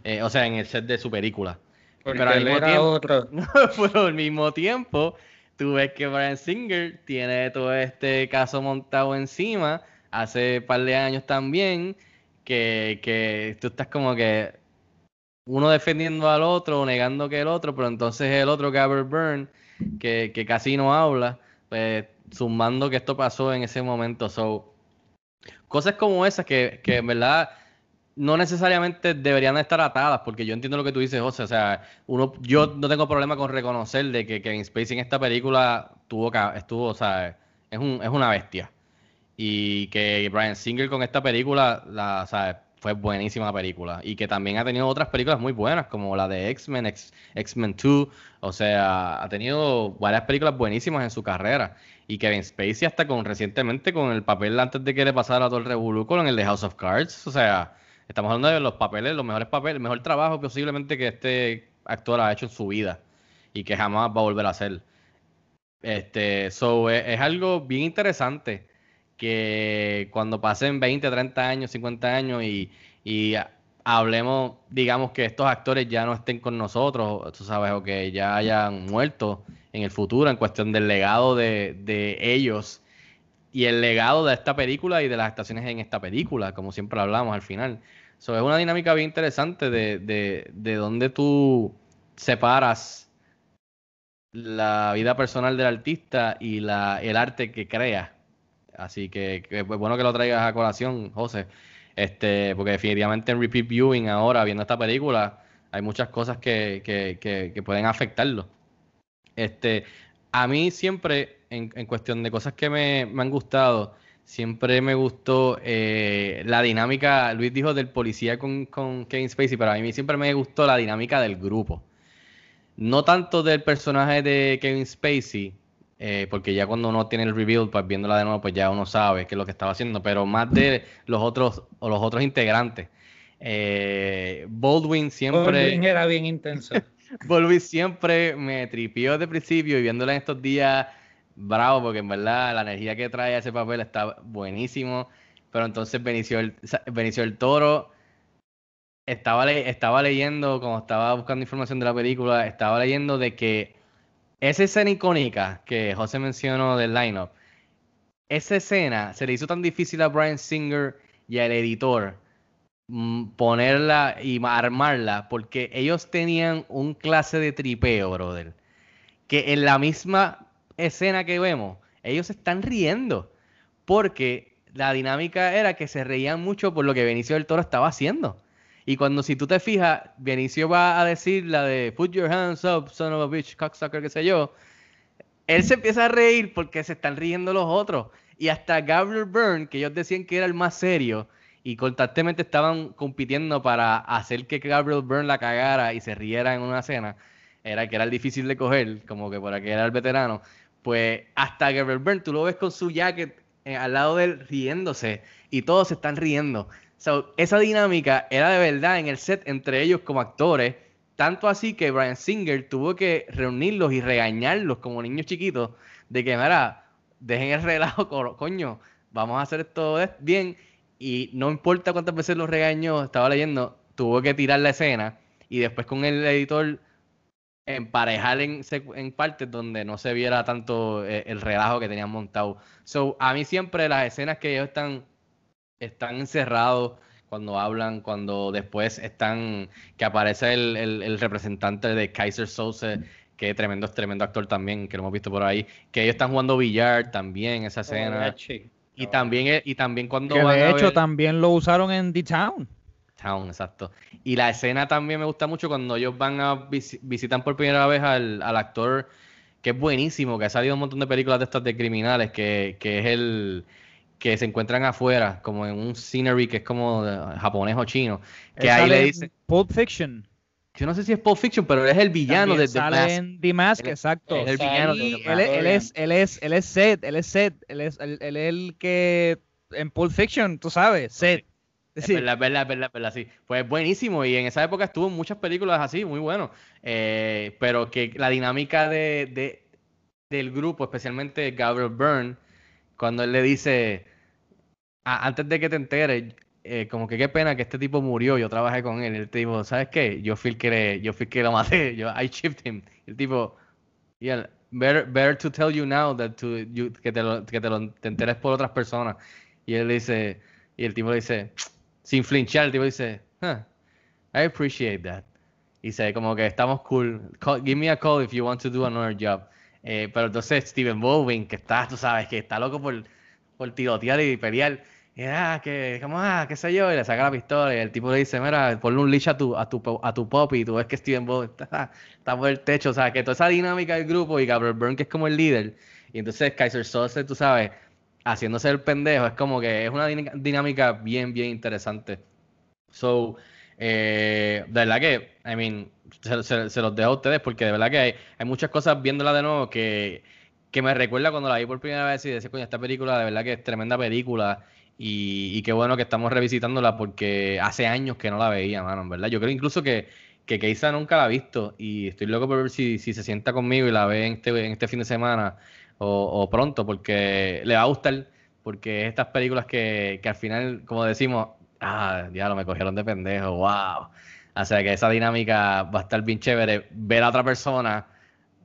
D: Eh, o sea, en el set de su película.
F: Porque
D: pero al mismo, tiempo,
F: otro.
D: pero al mismo tiempo, tú ves que Brian Singer tiene todo este caso montado encima hace un par de años también, que, que tú estás como que uno defendiendo al otro, negando que el otro, pero entonces el otro, Gabriel Byrne, que, que casi no habla, pues sumando que esto pasó en ese momento. So, cosas como esas que, que en verdad no necesariamente deberían estar atadas, porque yo entiendo lo que tú dices, José. O sea, uno, yo no tengo problema con reconocer de que Kevin Spacey en esta película tuvo, estuvo, o sea, es, un, es una bestia. Y que Brian Singer con esta película, la, o fue buenísima película. Y que también ha tenido otras películas muy buenas, como la de X-Men, X-Men 2. O sea, ha tenido varias películas buenísimas en su carrera. Y Kevin Spacey hasta con recientemente con el papel antes de que le pasara todo el revolú con el de House of Cards. O sea, estamos hablando de los papeles, los mejores papeles, el mejor trabajo posiblemente que este actor ha hecho en su vida. Y que jamás va a volver a hacer. Este, so, es, es algo bien interesante que cuando pasen 20, 30 años, 50 años y, y, hablemos, digamos que estos actores ya no estén con nosotros, tú sabes, o que ya hayan muerto en el futuro en cuestión del legado de, de ellos y el legado de esta película y de las actuaciones en esta película, como siempre hablamos al final. So, es una dinámica bien interesante de, de, de donde tú separas la vida personal del artista y la, el arte que crea. Así que, es bueno que lo traigas a colación, José. Este, porque definitivamente en repeat viewing ahora, viendo esta película, hay muchas cosas que, que, que, que pueden afectarlo. Este, a mí siempre, en, en cuestión de cosas que me, me, han gustado, siempre me gustó eh, la dinámica, Luis dijo del policía con, con Kevin Spacey, pero a mí siempre me gustó la dinámica del grupo. No tanto del personaje de Kevin Spacey, eh, porque ya cuando uno tiene el reveal, pues viéndola de nuevo, pues ya uno sabe qué es lo que estaba haciendo, pero más de los otros o los otros integrantes. Eh, Baldwin siempre.
F: Baldwin era bien intenso.
D: Baldwin siempre me tripió de principio y viéndola en estos días bravo, porque en verdad la energía que trae ese papel está buenísimo. Pero entonces Benicio el, Benicio el Toro estaba, le- estaba leyendo, como estaba buscando información de la película, estaba leyendo de que esa escena icónica que José mencionó del lineup, esa escena se le hizo tan difícil a Brian Singer y al editor mm, ponerla y ma- armarla porque ellos tenían un clase de tripeo, brother, que en la misma escena que vemos, ellos están riendo porque la dinámica era que se reían mucho por lo que Benicio del Toro estaba haciendo. Y cuando si tú te fijas, Benicio va a decir la de Put your hands up, son of a bitch, cocksucker, qué sé yo. Él se empieza a reír porque se están riendo los otros. Y hasta Gabriel Byrne, que ellos decían que era el más serio, y constantemente estaban compitiendo para hacer que Gabriel Byrne la cagara y se riera en una escena, era que era el difícil de coger, como que por aquí era el veterano. Pues hasta Gabriel Byrne, tú lo ves con su jacket eh, al lado de él riéndose y todos se están riendo. So, esa dinámica era de verdad en el set entre ellos como actores, tanto así que Brian Singer tuvo que reunirlos y regañarlos como niños chiquitos de que, mira, dejen el relajo, co- coño, vamos a hacer esto es- bien y no importa cuántas veces los regañó, estaba leyendo, tuvo que tirar la escena y después con el editor emparejar en, en partes donde no se viera tanto eh, el relajo que tenían montado. So, a mí siempre las escenas que ellos están, están encerrados cuando hablan, cuando después están, que aparece el, el- el representante de Kaiser Soze, que es tremendo, es tremendo actor también, que lo hemos visto por ahí, que ellos están jugando billar también, esa escena.
F: Mariachi.
D: Y también, y también cuando
E: Que
D: van
E: de hecho
D: ver-
E: también lo usaron en The Town.
D: Town, exacto. Y la escena también me gusta mucho cuando ellos van a vis- visitan por primera vez al, al actor que es buenísimo, que ha salido un montón de películas de estas de criminales, que, que es el que se encuentran afuera, como en un scenery que es como de- japonés o chino, que
E: Él
D: ahí le
E: en
D: dice,
E: Pulp Fiction.
D: yo no sé si es Pulp Fiction, pero él es el villano
E: También
D: de The
E: sale
D: Mask.
E: en The Mask,
D: Él-
E: exacto.
D: él es el villano de
E: Y
D: The
E: él, es- él
F: Mask.
E: es, él es, él es Seth, él es Seth, él es, él, él es el que en Pulp Fiction, tú sabes, Seth.
D: Es
E: Sí.
D: verdad, es verdad, es verdad, es verdad, sí. Pues buenísimo. Y en esa época estuvo en muchas películas así, muy bueno. Eh, pero que la dinámica de, de- del grupo, especialmente Gabriel Byrne, cuando él le dice, "A- antes de que te enteres, eh, como que qué pena que este tipo murió, yo trabajé con él. El tipo, ¿sabes qué? Yo fui que, le- yo fui que lo maté, yo, I chipped him. El tipo, yeah, better, better to tell you now that to, you- que, te lo, que te lo te enteres por otras personas. Y él dice, y el tipo le dice, sin flinchar, el tipo dice, huh, I appreciate that. Y dice, como que estamos cool. Call- give me a call if you want to do another job. Eh, pero entonces Steven Bowling, que está, tú sabes, que está loco por, por tirotear y pelear. Y ah, que, como, ah, qué sé yo, y le saca la pistola y el tipo le dice, mira, ponle un leash a tu, a tu, a tu pop y tú ves que Steven Bowling está, está por el techo, o sea, que toda esa dinámica del grupo y Gabriel Byrne, que es como el líder, y entonces Kaiser Soze, tú sabes, haciéndose el pendejo, es como que es una diná- dinámica bien, bien interesante. So, eh, de verdad que, I mean, se, se- se los dejo a ustedes porque de verdad que hay, hay muchas cosas viéndola de nuevo que, que me recuerda cuando la vi por primera vez y decía, coño, esta película de verdad que es tremenda película y, y qué bueno que estamos revisitándola porque hace años que no la veía, mano, verdad. Yo creo incluso que, que Keisa nunca la ha visto y estoy loco por ver si, si se sienta conmigo y la ve en este, en este fin de semana o, pronto porque le va a gustar porque es estas películas que, que al final, como decimos, ah, diablo, me cogieron de pendejo, wow. O sea que esa dinámica va a estar bien chévere. Ver a otra persona,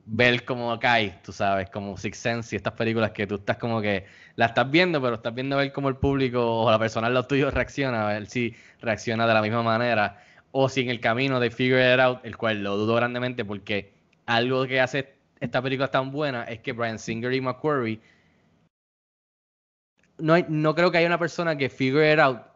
D: ver cómo cae, tú sabes, como Six Sense y estas películas que tú estás como que la estás viendo, pero estás viendo ver cómo el público o la persona al lado tuyo reacciona, a ver si reacciona de la misma manera o si en el camino de Figure It Out, el cual lo dudo grandemente porque algo que hace esta película tan buena es que Brian Singer y McQuarrie no, no creo que haya una persona que figure it out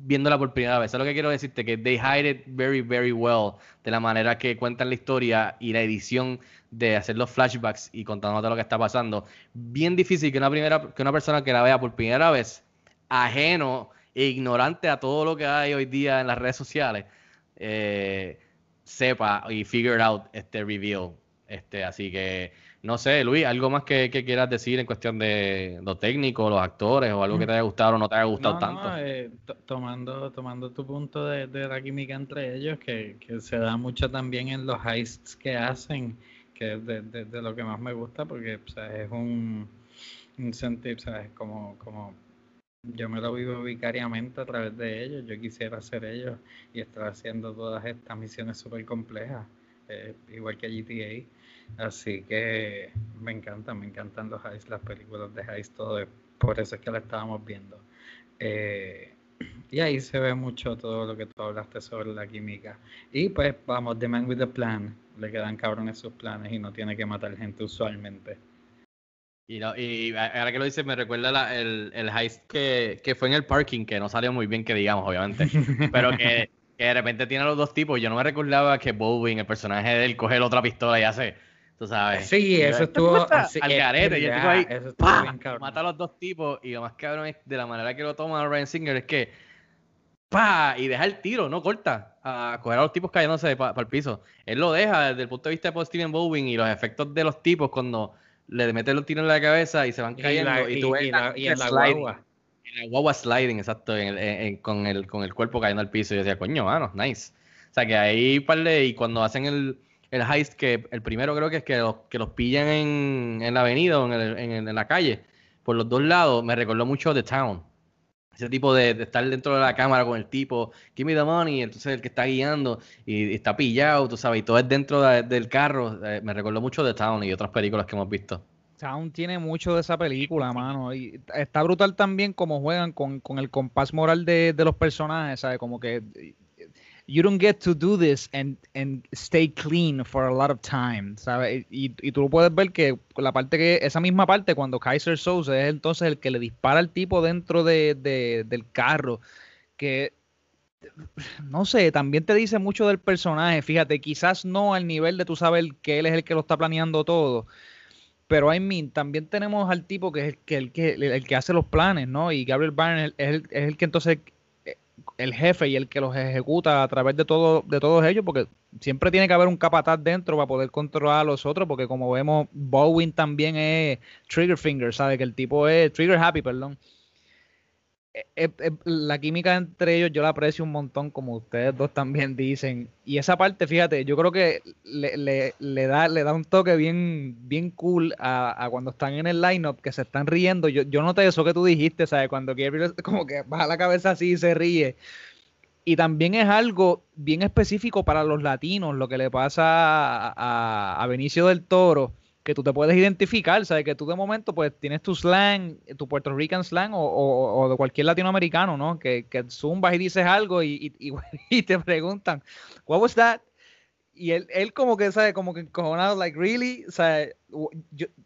D: viéndola por primera vez. Es lo que quiero decirte, que they hide it very, very well de la manera que cuentan la historia y la edición de hacer los flashbacks y contándote lo que está pasando. Bien difícil que una, primera, que una persona que la vea por primera vez, ajeno e ignorante a todo lo que hay hoy día en las redes sociales, eh, sepa y figure out este reveal. Este, así que, no sé, Luis, ¿algo más que, que quieras decir en cuestión de lo técnico, los actores, o algo que te haya gustado o no te haya gustado
F: No,
D: tanto?
F: no, eh, to- tomando, tomando tu punto de, de la química entre ellos, que, que se da mucho también en los heists que hacen, que es de, de- de lo que más me gusta porque o sea, es un, un sentir, ¿sabes? Como, como yo me lo vivo vicariamente a través de ellos, yo quisiera ser ellos y estar haciendo todas estas misiones súper complejas, eh, igual que GTA. Así que me encantan, me encantan los Heist, las películas de Heist, todo, es- por eso es que la estábamos viendo. Eh, y ahí se ve mucho todo lo que tú hablaste sobre la química. Y pues vamos, The Man with the Plan, le quedan cabrones sus planes y no tiene que matar gente usualmente.
D: Y, no- y ahora que lo dices, me recuerda la- el, el heist que, que fue en el parking, que no salió muy bien, que digamos, obviamente. Pero que, que de repente tiene a los dos tipos. Yo no me recordaba que Bowling, el personaje de él, coge la otra pistola y hace, tú sabes.
F: Sí,
D: Y
F: eso
D: yo,
F: estuvo
D: al garete. Y el tipo
F: verdad,
D: ahí,
F: eso estuvo bien cabrón.
D: mata a los dos tipos. Y lo más cabrón es de la manera que lo toma Ryan Singer es que, ¡pa! Y deja el tiro, no corta. A coger a los tipos cayéndose para el piso. Él lo deja desde el punto de vista de Steven Bowling y los efectos de los tipos cuando le meten los tiros en la cabeza y se van
F: Y
D: cayendo.
F: la-
D: Y, tú
F: y-
D: ves
F: y la- y en la
D: sliding.
F: guagua.
D: En la guagua sliding, exacto, en el- en- en- con, el, con el cuerpo cayendo al piso. Y yo decía, coño, mano, nice. O sea, que ahí, par de- y cuando hacen el, el heist, que el primero creo que es que los, que los pillan en, en la avenida o en, el- en, la calle, por los dos lados, me recordó mucho The Town. Ese tipo de, de estar dentro de la cámara con el tipo, give me the money, entonces el que está guiando y, y está pillado, tú sabes, y todo es dentro de- del carro. eh, me recordó mucho The Town y otras películas que hemos visto.
E: Sound tiene mucho de esa película, mano. Y está brutal también como juegan con, con el compás moral de, de los personajes, ¿sabes? Como que you don't get to do this and, and stay clean for a lot of time, ¿sabes? Y, y tú puedes ver que la parte que, esa misma parte, cuando Kaiser Soze es entonces el que le dispara al tipo dentro de, de- del carro, que no sé, también te dice mucho del personaje, fíjate, quizás no al nivel de tú saber que él es el que lo está planeando todo, pero I mean, también tenemos al tipo que es el que, el que, el que hace los planes, ¿no? Y Gabriel Byrne es, el, es el que entonces el jefe y el que los ejecuta a través de todo de todos ellos, porque siempre tiene que haber un capataz dentro para poder controlar a los otros, porque como vemos, Bowen también es Trigger Finger, ¿sabe? Que el tipo es Trigger Happy, perdón. Eh, eh, eh, la química entre ellos yo la aprecio un montón, como ustedes dos también dicen. Y esa parte, fíjate, yo creo que le, le- le da, le da un toque bien, bien cool a, a cuando están en el lineup, que se están riendo. Yo, yo noté eso que tú dijiste, ¿sabes? Cuando Gabriel como que baja la cabeza así y se ríe. Y también es algo bien específico para los latinos, lo que le pasa a, a- a Benicio del Toro, que tú te puedes identificar, ¿sabes? Que tú de momento pues tienes tu slang, tu Puerto Rican slang o, o- o de cualquier latinoamericano, ¿no? Que, que zumbas y dices algo y, y- y- te preguntan, what was that? Y él, él como que, ¿sabes? Como que encojonado, like, really? O sea,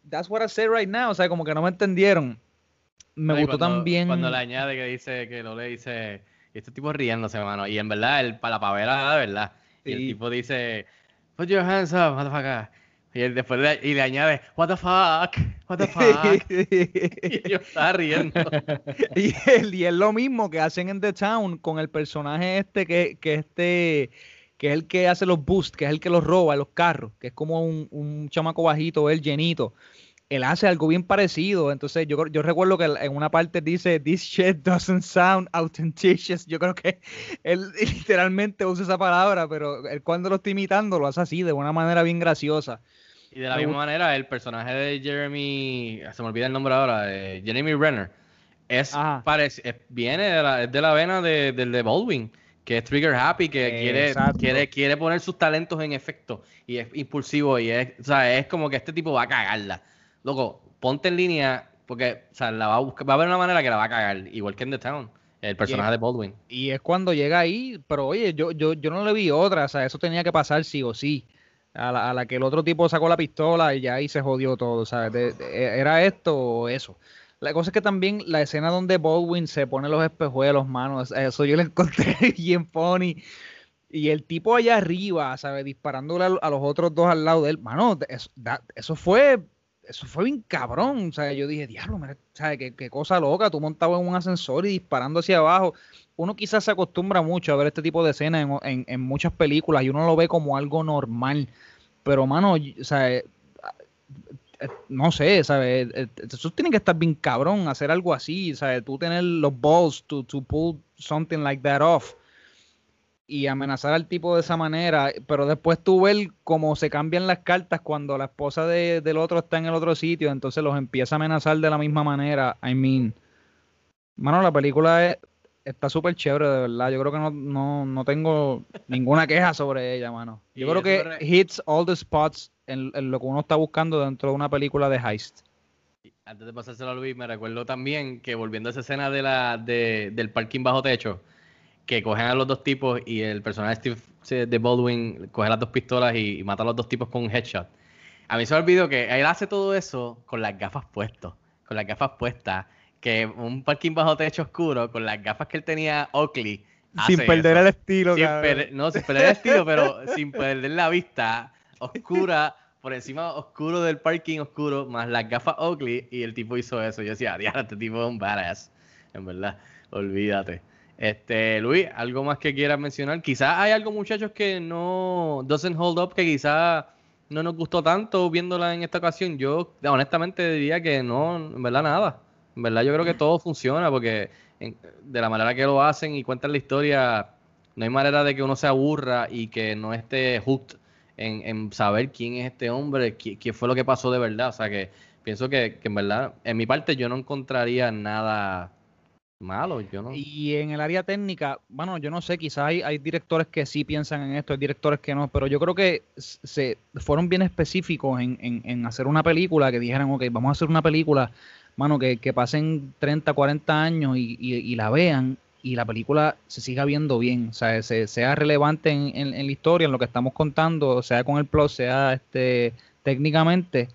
E: that's what I said right now, o sea, como que no me entendieron. Me
D: No,
E: gustó
D: cuando-
E: también...
D: Cuando le añade que dice, que lo le dice, y este tipo riéndose, hermano. Y en verdad, el, para la pavera, de verdad. Y el
E: Sí.
D: tipo dice, put your hands up, motherfucker. Y él después le, y le añade, what the fuck, what the fuck. y yo estaba riendo.
E: y, él- y es lo mismo que hacen en The Town con el personaje este que, que este que es el que hace los boosts, que es el que los roba los carros, que es como un, un chamaco bajito, él llenito. Él hace algo bien parecido. Entonces, yo, yo recuerdo que en una parte dice, This shit doesn't sound authenticious. Yo creo que él literalmente usa esa palabra, pero él cuando lo está imitando lo hace así, de una manera bien graciosa.
D: Y de la
E: Me
D: misma manera, el personaje de Jeremy, se me olvida el nombre ahora, de Jeremy Renner, es,
E: Ajá.
D: parec- es- viene de la, es de la vena de, del de Baldwin, que es Trigger Happy, que quiere,
E: Exacto.
D: quiere, quiere poner sus talentos en efecto, y es impulsivo, y es, o sea, es como que este tipo va a cagarla. Loco, ponte en línea, porque o sea, la va, a buscar, va a haber una manera que la va a cagar, igual que en The Town, el personaje de Baldwin.
E: Y es cuando llega ahí, pero oye, yo, yo, yo no le vi otra, o sea, eso tenía que pasar sí o sí. A la, a la que el otro tipo sacó la pistola y ya ahí se jodió todo, ¿sabes? ¿Era esto o eso? La cosa es que también la escena donde Baldwin se pone los espejuelos, manos, eso yo le encontré bien funny. Y el tipo allá arriba, ¿sabes? Disparándole a, a los otros dos al lado de él, mano, eso, eso fue eso fue bien cabrón. O sea, yo dije, diablo, ¿sabes? Qué, qué cosa loca. Tú montado en un ascensor y disparando hacia abajo. Uno quizás se acostumbra mucho a ver este tipo de escenas en, en- en muchas películas y uno lo ve como algo normal. Pero, mano, o sea, eh, eh, no sé, ¿sabes? Eh, Eso tiene que estar bien cabrón, hacer algo así, ¿sabes? Tú tener los balls to, to pull something like that off. y amenazar al tipo de esa manera, pero después tú ves cómo se cambian las cartas cuando la esposa de- del otro está en el otro sitio, entonces los empieza a amenazar de la misma manera. I mean, mano, la película es- está súper chévere, de verdad. Yo creo que no, no, no tengo ninguna queja sobre ella, mano. Yo creo que
D: re-
E: hits all the spots en, en lo que uno está buscando dentro de una película de heist.
D: Antes de pasárselo a Luis, me recuerdo también que volviendo a esa escena de la, de- del parking bajo techo, que cogen a los dos tipos y el personaje Steve de Baldwin coge las dos pistolas y, y mata a los dos tipos con un headshot. A mí se me olvidó que él hace todo eso con las gafas puestas, con las gafas puestas, que un parking bajo techo oscuro, con las gafas que él tenía Oakley.
E: Sin perder
D: eso.
E: el estilo,
D: Sin perder- no, sin perder el estilo, pero sin perder la vista oscura, por encima oscuro del parking oscuro, más las gafas Oakley, y el tipo hizo eso. Yo decía, diablo, este tipo es un badass. En verdad, olvídate. Este, Luis, ¿algo más que quieras mencionar? Quizás hay algo, muchachos, que no doesn't hold up, que quizás no nos gustó tanto viéndola en esta ocasión. Yo, honestamente, diría que no, en verdad, nada. Verdad, yo creo que todo funciona porque de la manera que lo hacen y cuentan la historia, no hay manera de que uno se aburra y que no esté hooked en, en saber quién es este hombre, qué, fue lo que pasó de verdad. O sea que pienso que, en verdad, en mi parte, yo no encontraría nada malo. Yo no.
E: Y en el área técnica, bueno, yo no sé, quizás hay, hay directores que sí piensan en esto, hay directores que no, pero yo creo que se fueron bien específicos en, en- en hacer una película, que dijeran, ok, vamos a hacer una película, mano, que, que pasen 30, 40 años y, y- y la vean y la película se siga viendo bien, o sea, se- sea relevante en, en- en la historia, en lo que estamos contando, sea con el plot, sea este técnicamente,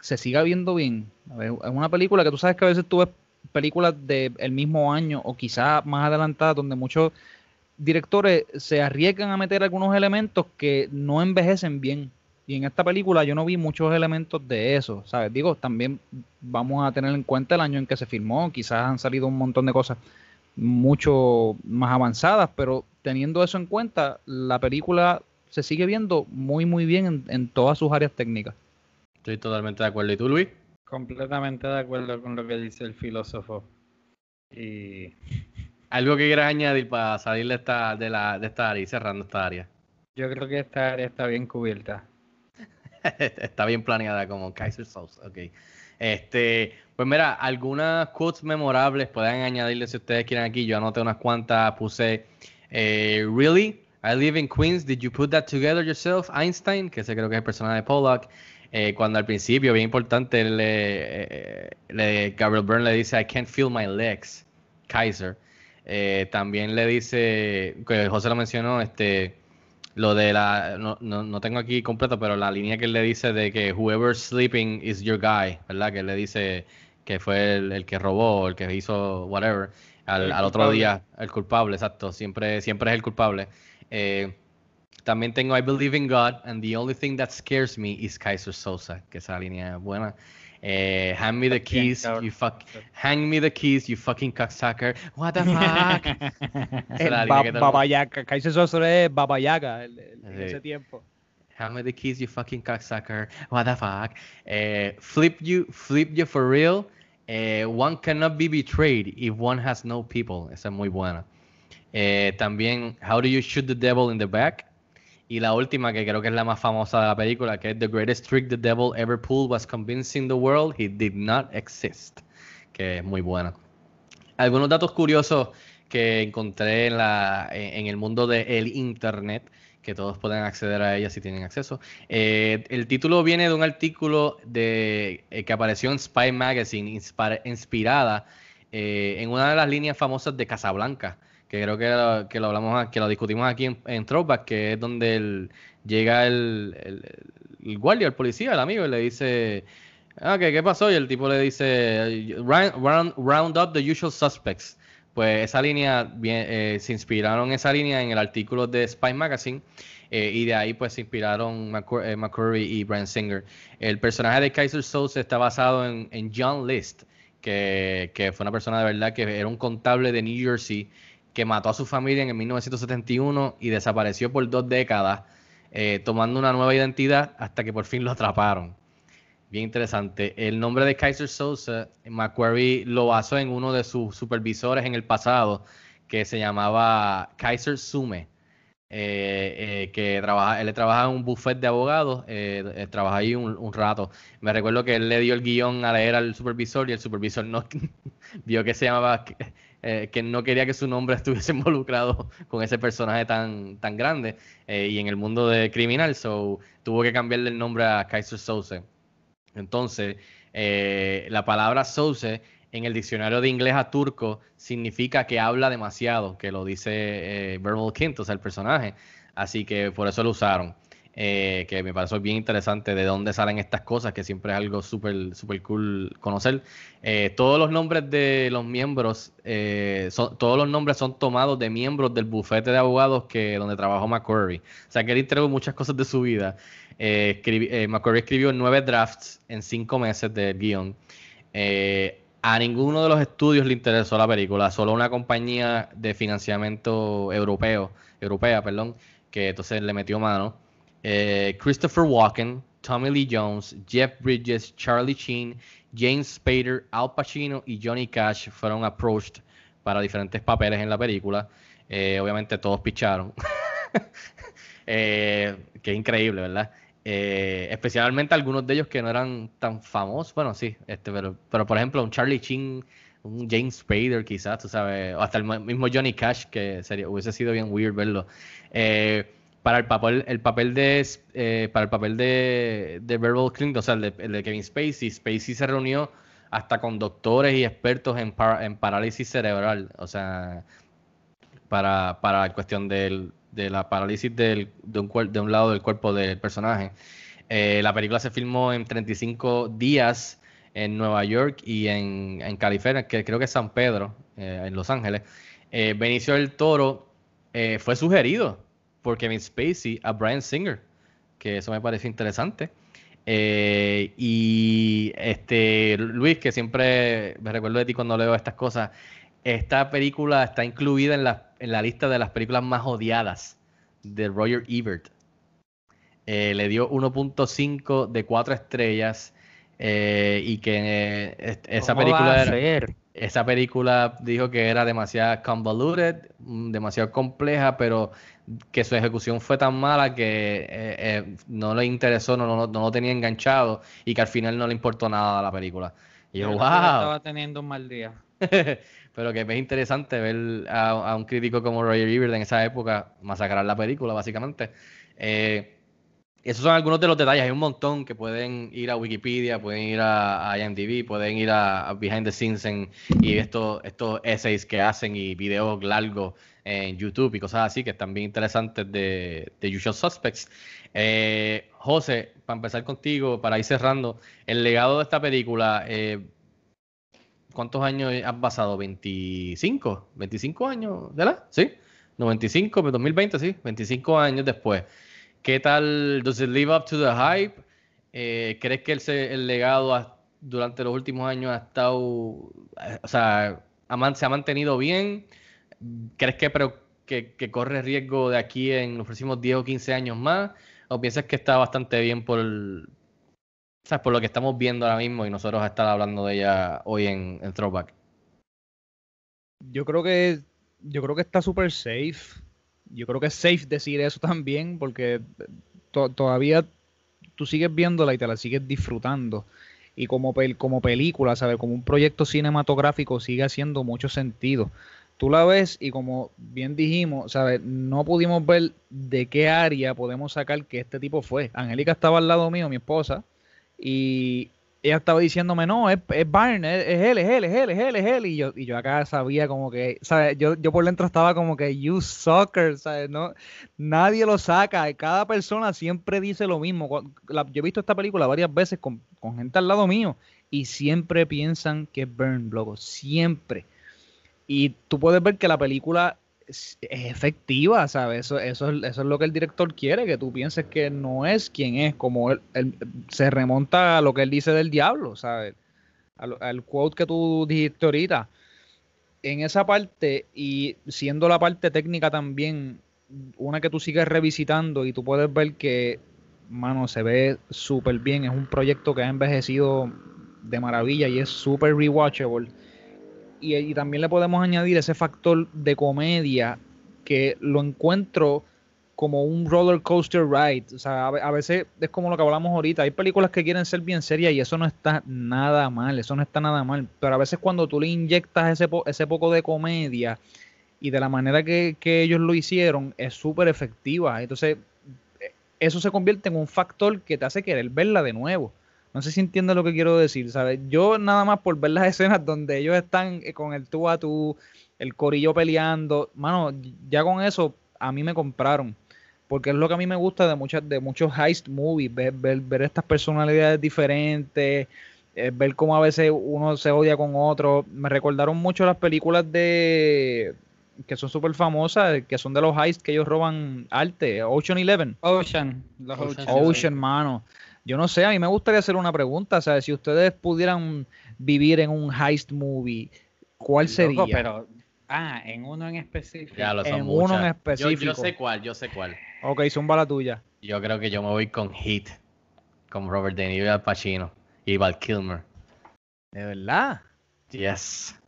E: se siga viendo bien. Es una película que tú sabes que a veces tú ves películas del mismo año o quizá más adelantadas donde muchos directores se arriesgan a meter algunos elementos que no envejecen bien. Y en esta película yo no vi muchos elementos de eso, ¿sabes? Digo, también vamos a tener en cuenta el año en que se filmó, quizás han salido un montón de cosas mucho más avanzadas, pero teniendo eso en cuenta, la película se sigue viendo muy, muy bien en, en todas sus áreas técnicas.
D: Estoy totalmente de acuerdo. ¿Y tú, Luis?
F: Completamente de acuerdo con lo que dice el filósofo. Y
D: ¿Algo que quieras añadir para salir de esta, de la, de esta área y cerrando esta área?
F: yo creo que esta área está bien cubierta.
D: Está bien planeada como Kaiser Sauce. Ok. Este, pues mira, algunas quotes memorables pueden añadirle si ustedes quieren aquí. Yo anoté unas cuantas, puse eh, Really? I live in Queens. Did you put that together yourself? Einstein, que ese creo que es el personaje de Pollock. Eh, cuando al principio, bien importante, le, eh, le- Gabriel Byrne le dice I can't feel my legs. Kaiser. Eh, también le dice, que José lo mencionó, este, lo de la, no, no, no tengo aquí completo, pero la línea que él le dice de que whoever's sleeping is your guy, ¿verdad? Que él le dice que fue el, el que robó, el que hizo whatever, al, al otro día, el culpable, exacto, siempre, siempre es el culpable. Eh, también tengo I believe in God and the only thing that scares me is Kaiser Sosa, que esa línea es buena. Eh, hand me the keys, you fuck, hang me the keys, you fucking cocksucker. What the fuck? Esa es la línea que todo el mundo-
E: Babayaga, Kaiser Sosa es Babayaga el- el- en ese tiempo.
D: Hand me the keys, you fucking cocksucker. What the fuck? Eh, flip you, flip you for real. Eh, one cannot be betrayed if one has no people. Esa es muy buena. Eh, también, how do you shoot the devil in the back? Y la última, que creo que es la más famosa de la película, que es The greatest trick the devil ever pulled was convincing the world he did not exist. Que es muy buena. Algunos datos curiosos que encontré en, la, en el mundo del internet, que todos pueden acceder a ella si tienen acceso. Eh, el título viene de un artículo de, eh, que apareció en Spy Magazine, inspira- inspirada eh, en una de las líneas famosas de Casablanca, que creo que lo, que lo hablamos, que lo discutimos aquí en, en que es donde llega el, el- guardia, el policía, el amigo, y le dice, ah, ¿qué, qué pasó? Y el tipo le dice, round, round, round up the usual suspects. Pues esa línea, eh, se inspiraron esa línea en el artículo de Spy Magazine eh, y de ahí pues se inspiraron eh, McCurry y Brian Singer. El personaje de Kaiser Soze está basado en, en John List, que, que fue una persona de verdad que era un contable de New Jersey que mató a su familia en el 1971 y desapareció por dos décadas, eh, tomando una nueva identidad hasta que por fin lo atraparon. Bien interesante. El nombre de Kaiser Sosa, Macquarie lo basó en uno de sus supervisores en el pasado, que se llamaba Kaiser Sume. eh, eh, que trabaja, él trabaja en un buffet de abogados, eh, eh, trabaja ahí un, un rato. Me recuerdo que él le dio el guion a leer al supervisor y el supervisor no vio que se llamaba, eh, que no quería que su nombre estuviese involucrado con ese personaje tan, tan grande eh, y en el mundo de criminal, so tuvo que cambiarle el nombre a Kaiser Souse. Entonces, eh, la palabra Souse en el diccionario de inglés a turco significa que habla demasiado, que lo dice Verbal Kint, o sea, el personaje. Así que por eso lo usaron. Eh, que me pareció bien interesante de dónde salen estas cosas, que siempre es algo súper super cool conocer. Eh, todos los nombres de los miembros, eh, son, todos los nombres son tomados de miembros del bufete de abogados que donde trabajó McQuarrie. O sea, que él entregó muchas cosas de su vida. Escribi- McQuarrie escribió nueve drafts en cinco meses del guion. A ninguno de los estudios le interesó la película, solo una compañía de financiamiento europeo, europea, perdón, que entonces le metió mano. Eh, Christopher Walken, Tommy Lee Jones, Jeff Bridges, Charlie Sheen, James Spader, Al Pacino y Johnny Cash fueron approached para diferentes papeles en la película. Eh, obviamente todos picharon. Eh, que increíble, ¿verdad? Eh, especialmente algunos de ellos que no eran tan famosos. Bueno, sí, este, pero, pero por ejemplo, un Charlie Sheen, un James Spader, quizás, tú sabes, o hasta el mismo Johnny Cash, que sería, hubiese sido bien weird verlo. Eh, para el papel, el papel de eh, para el papel de, de Verbal Clinton, o sea, el de, el de Kevin Spacey, Spacey se reunió hasta con doctores y expertos en, par- en parálisis cerebral, o sea, para, para la cuestión del, de la parálisis del, de, un, lado del cuerpo del personaje. Eh, la película se filmó en 35 días en Nueva York y en, en California, que creo que es San Pedro, eh, en Los Ángeles. Benicio del Toro fue sugerido por Kevin Spacey a Brian Singer, que eso me parece interesante. Eh, y este Luis, que siempre me recuerdo de ti cuando leo estas cosas, esta película está incluida en la, en la lista de las películas más odiadas de Roger Ebert. Eh, le dio 1.5 de 4 estrellas eh, y que esa
E: ¿Cómo va
D: película era- esa película dijo que era demasiado convoluted, mm, demasiado compleja, pero que su ejecución fue tan mala que eh, eh, no le interesó, no, no, no lo tenía enganchado y que al final no le importó nada a la película. Y yo, wow.
F: Estaba teniendo un mal día.
D: Pero que es interesante ver a, a un crítico como Roger Ebert en esa época masacrar la película, básicamente. Eh, esos son algunos de los detalles. Hay un montón que pueden ir a Wikipedia, pueden ir a, a IMDb, pueden ir a, Behind the Scenes en- y estos, estos essays que hacen y videos largos en YouTube y cosas así que están bien interesantes de, de Usual Suspects. Eh, José, para empezar contigo, para ir cerrando, el legado de esta película, eh, ¿cuántos años has basado? ¿25? ¿25 años? ¿Verdad? ¿Sí? 95, 2020, sí, 25 años después. ¿Qué tal? ¿Does it live up to the hype? Eh, ¿Crees que el, legado durante los últimos años ha estado, o sea, se ha mantenido bien? ¿Crees que, pero, que, corre riesgo de aquí en los próximos 10 o 15 años más? ¿O piensas que está bastante bien por, sea, por lo que estamos viendo ahora mismo y nosotros estar hablando de ella hoy en, en Throwback?
E: Yo creo que yo creo que está súper safe. Yo creo que es safe decir eso también porque to- todavía tú sigues viéndola y te la sigues disfrutando. Y como, pel- como película, ¿sabes? Como un proyecto cinematográfico sigue haciendo mucho sentido. Tú la ves y como bien dijimos, ¿sabes? No pudimos ver de qué área podemos sacar que este tipo fue. Angélica estaba al lado mío, mi esposa, y ella estaba diciéndome, no, es, es Byron, es, es él, es él, es él, es él, es él. Y yo, y yo acá sabía como que, ¿sabes? Yo, yo por dentro estaba como que, you sucker, ¿sabes? No, nadie lo saca. Cada persona siempre dice lo mismo. Yo he visto esta película varias veces con, con gente al lado mío y siempre piensan que es Burn, loco, siempre. Y tú puedes ver que la película es, efectiva, ¿sabes? Eso, eso, es, eso es lo que el director quiere, que tú pienses que no es quien es, como él- se remonta a lo que él dice del diablo, ¿sabes? Al, al quote que tú dijiste ahorita. En esa parte, y siendo la parte técnica también, una que tú sigues revisitando y tú puedes ver que, mano, se ve súper bien, es un proyecto que ha envejecido de maravilla y es súper rewatchable y, también le podemos añadir ese factor de comedia que lo encuentro como un roller coaster ride. O sea, a, veces es como lo que hablamos ahorita. Hay películas que quieren ser bien serias y eso no está nada mal, eso no está nada mal. Pero a veces cuando tú le inyectas ese, po- ese poco de comedia y de la manera que, que ellos lo hicieron, es súper efectiva. Entonces, eh, eso se convierte en un factor que te hace querer verla de nuevo. No sé si entiendes lo que quiero decir, ¿sabes? Yo nada más por ver las escenas donde ellos están eh, con el tú a tú, el corillo peleando, mano, ya con eso a mí me compraron. Porque es lo que a mí me gusta de muchas, de muchos heist movies, ver, ver, ver estas personalidades diferentes, eh, ver cómo a veces uno se odia con otro. Me recordaron mucho las películas de que son súper famosas, que son de los heists que ellos roban arte, Ocean Eleven.
F: Ocean, los
D: Ocean,
F: Ocean.
E: Ocean, mano. Yo no sé, a mí me gustaría hacer una pregunta, o sea, si ustedes pudieran vivir en un heist movie, ¿cuál sería?
F: Loco, pero, ah, en uno en específico.
D: Ya lo son
E: En uno en
D: muchas. Yo- Yo,
E: específico.
D: sé cuál, yo sé cuál.
E: Ok, zumba la tuya.
D: Yo creo que yo me voy con Heat, con Robert De Niro y Al Pacino y Val Kilmer.
E: ¿De verdad?
D: Yes.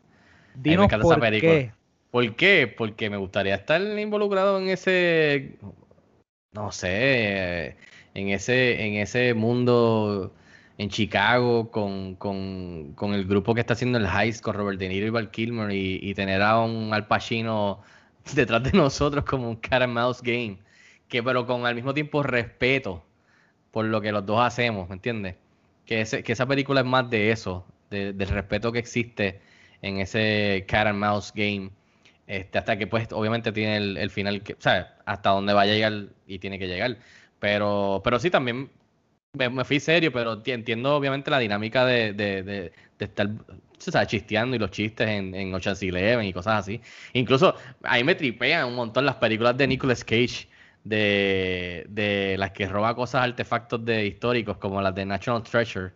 E: Dinos
D: encanta esa
E: por
D: película.
E: qué.
D: ¿Por qué? Porque me gustaría estar involucrado en ese, no sé, en ese, en ese mundo en Chicago con, con, con el grupo que está haciendo el heist con Robert De Niro y Val Kilmer y, y tener a un Al Pacino detrás de nosotros como un cat and mouse game, que pero con al mismo tiempo respeto por lo que los dos hacemos, ¿me entiendes? Que, que esa película es más de eso, de- del respeto que existe en ese cat and mouse game, este, hasta que pues obviamente tiene el, el final, que, sea, hasta donde va a llegar y tiene que llegar. Pero, pero sí, también me, me fui serio, pero ti- entiendo obviamente la dinámica de, de, de, estar o sea, chisteando y los chistes en, en Ocean's Eleven y cosas así. Incluso ahí me tripean un montón las películas de Nicolas Cage, de, de las que roba cosas, artefactos de históricos, como las de National Treasure.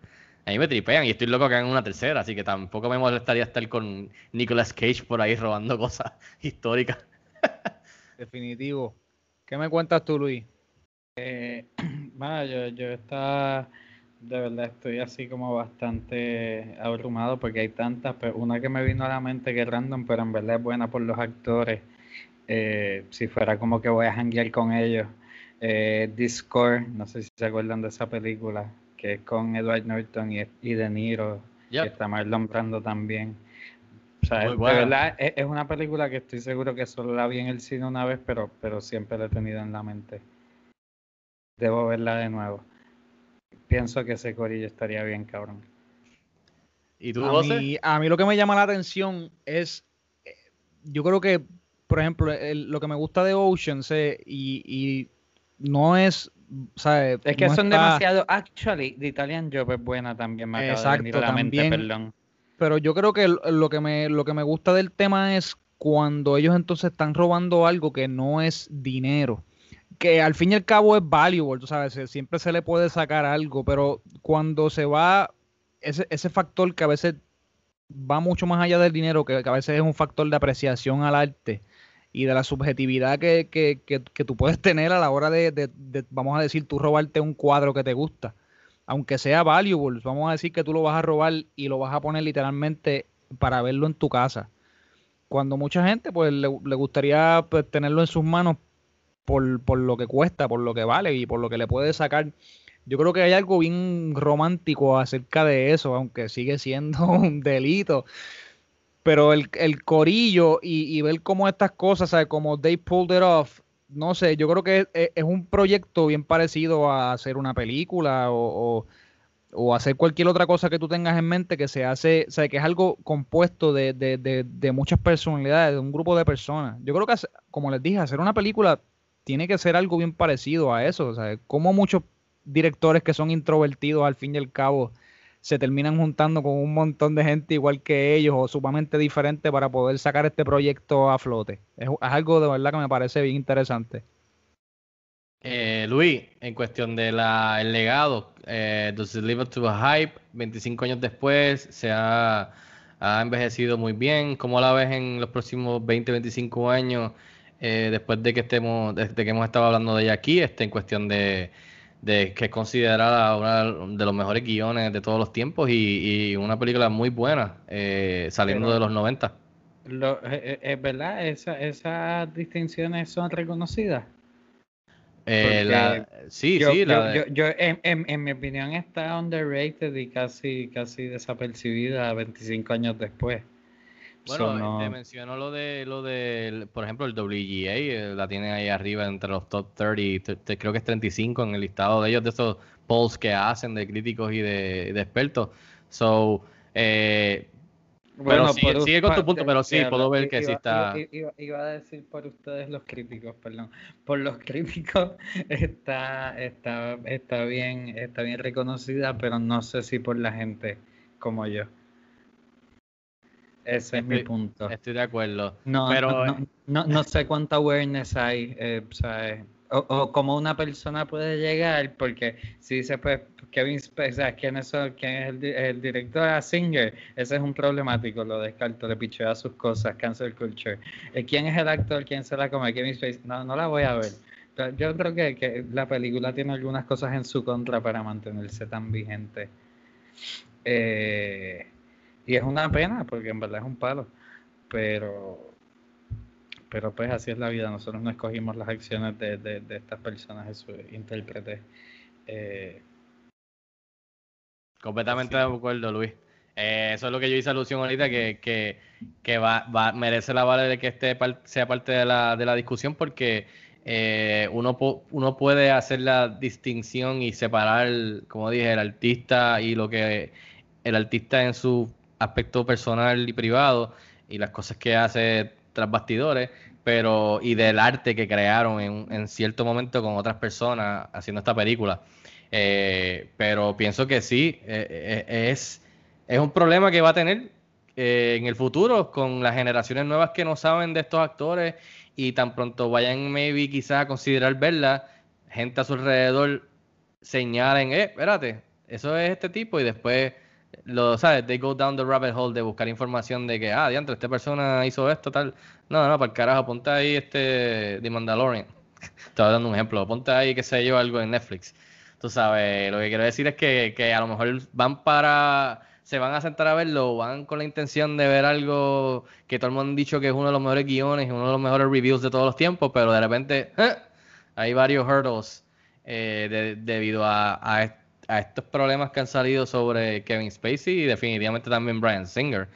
D: A mí me tripean y estoy loco que hagan una tercera, así que tampoco me molestaría estar con Nicolas Cage por ahí robando cosas históricas.
E: Definitivo. ¿Qué me cuentas tú, Luis?
F: Eh, bueno, yo, yo estaba, de verdad estoy así como bastante abrumado porque hay tantas, pero una que me vino a la mente que es random, pero en verdad es buena por los actores. Eh, si fuera como que voy a janguear con ellos. Eh, Discord, no sé si se acuerdan de esa película, que es con Edward Norton y, y De Niro,
D: Yep.
F: que está Marlon Brando también. O sea, de verdad es, es una película que estoy seguro que solo la vi en el cine una vez, pero, pero siempre la he tenido en la mente. Debo verla de nuevo. Pienso que ese corillo estaría bien, cabrón.
D: ¿Y tú,
E: A mí, a mí lo que me llama la atención es, eh, yo creo que, por ejemplo, el- lo que me gusta de Oceans eh, y, y no es, ¿sabes?
F: Es que
E: no
F: son
E: está-
F: demasiado. Actually, The Italian Job es buena también, me acaba de
E: Exacto,
F: la mente,
E: también.
F: perdón.
E: Pero yo creo que lo que me, lo que me gusta del tema es cuando ellos entonces están robando algo que no es dinero. Que al fin y al cabo es valuable, tú sabes, siempre se le puede sacar algo, pero cuando se va ese, ese factor que a veces va mucho más allá del dinero, que, a veces es un factor de apreciación al arte y de la subjetividad que, que, que- que tú puedes tener a la hora de, de- de, vamos a decir, tú robarte un cuadro que te gusta aunque sea valuable, vamos a decir que tú lo vas a robar y lo vas a poner literalmente para verlo en tu casa. Cuando mucha gente pues le, le gustaría pues, tenerlo en sus manos por, por lo que cuesta, por lo que vale y por lo que le puede sacar. Yo creo que hay algo bien romántico acerca de eso, aunque sigue siendo un delito. Pero el, el corillo y, y ver cómo estas cosas, ¿sabes? Como they pulled it off, no sé, yo creo que es, es un proyecto bien parecido a hacer una película o, o- o hacer cualquier otra cosa que tú tengas en mente que se hace, o sea, que es algo compuesto de, de- de- de muchas personalidades, de un grupo de personas. Yo creo que, como les dije, hacer una película tiene que ser algo bien parecido a eso. O sea, como muchos directores que son introvertidos al fin y al cabo se terminan juntando con un montón de gente igual que ellos o sumamente diferente para poder sacar este proyecto a flote. Es, es algo de verdad que me parece bien interesante.
D: Eh, Luis, en cuestión del el legado, eh, Does It Live Up to a Hype? 25 años después, se ha, ha envejecido muy bien. ¿Cómo la ves en los próximos 20, 25 años? Eh, después de que estemos, desde que hemos estado hablando de ella aquí, este, en cuestión de, de que es considerada una de los mejores guiones de todos los tiempos y, y una película muy buena, eh, saliendo
F: Pero-
D: de los 90.
F: Lo- eh, eh, es verdad, Esa- esas distinciones son reconocidas.
D: Eh, la- sí,
F: yo,
D: sí,
F: yo-
D: la de-
F: yo- yo, en, en- en mi opinión está underrated y casi, casi desapercibida 25 años después.
D: Bueno,
F: So, no-
D: te menciono lo de, lo de, por ejemplo, el WGA, eh, la tiene ahí arriba entre los top 30, te- te- creo que es 35 en el listado de ellos, de esos polls que hacen de críticos y de, de expertos. So, eh, pero
F: Bueno,
D: sigue,
F: por
D: sigue con tu punto, pero sí, puedo ver que sí
F: iba-
D: está...
F: Iba, iba- iba a decir por ustedes los críticos, perdón. Por los críticos está, está, está bien, está bien reconocida, pero no sé si por la gente como yo. Ese es mi punto.
D: Estoy de acuerdo.
F: No,
D: pero,
F: no, no, no- no sé cuánta awareness hay, eh, ¿sabes? O, o cómo una persona puede llegar, porque si dice, pues, Kevin Spacey. ¿quién es, quién es el, el director? A Singer, ese es un problemático, lo descarto, le pichea sus cosas, cancel culture. Eh, ¿Quién es el actor? ¿Quién se la come? Kevin Spacey, no, no la voy a ver. Pero Yo creo que, que la película tiene algunas cosas en su contra para mantenerse tan vigente. Eh, y es una pena, porque en verdad es un palo. Pero pero pues así es la vida, nosotros no escogimos las acciones de, de, de estas personas, esos intérpretes. Eh,
D: Completamente de acuerdo, Luis. Eh, eso es lo que yo hice alusión ahorita, que, que, que va, va, merece la vale de que este par- sea parte de la, de la discusión, porque eh, uno, uno puede hacer la distinción y separar, como dije, el artista y lo que el artista en su aspecto personal y privado y las cosas que hace tras bastidores, pero y del arte que crearon en, cierto momento con otras personas haciendo esta película. Eh, pero pienso que sí, eh, eh, es, es un problema que va a tener en el futuro con las generaciones nuevas que no saben de estos actores y tan pronto vayan maybe quizás a considerar verla, gente a su alrededor señalen, eh, espérate, eso es este tipo y después lo sabes, they go down the rabbit hole de buscar información de que, ah, diantre, esta persona hizo esto, tal. No, no, para el carajo, ponte ahí este The Mandalorian. Estaba dando un ejemplo, ponte ahí, qué sé yo, algo en Netflix. Tú sabes, lo que quiero decir es que, que a lo mejor van para, se van a sentar a verlo, van con la intención de ver algo que todo el mundo ha dicho que es uno de los mejores guiones uno de los mejores reviews de todos los tiempos, pero de repente ¡eh! hay varios hurdles eh, de- debido a, a, a estos problemas que han salido sobre Kevin Spacey y definitivamente también Brian Singer.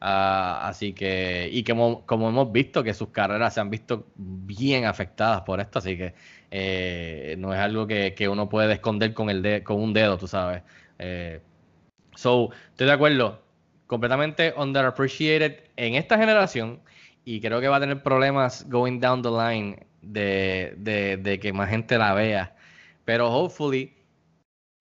D: Ah, así que, y que como, hemos visto que sus carreras se han visto bien afectadas por esto, así que eh, no es algo que, uno puede esconder con, el de- con un dedo, tú sabes. Eh, so, estoy de acuerdo, completamente underappreciated en esta generación y creo que va a tener problemas going down the line de, de que más gente la vea. Pero hopefully,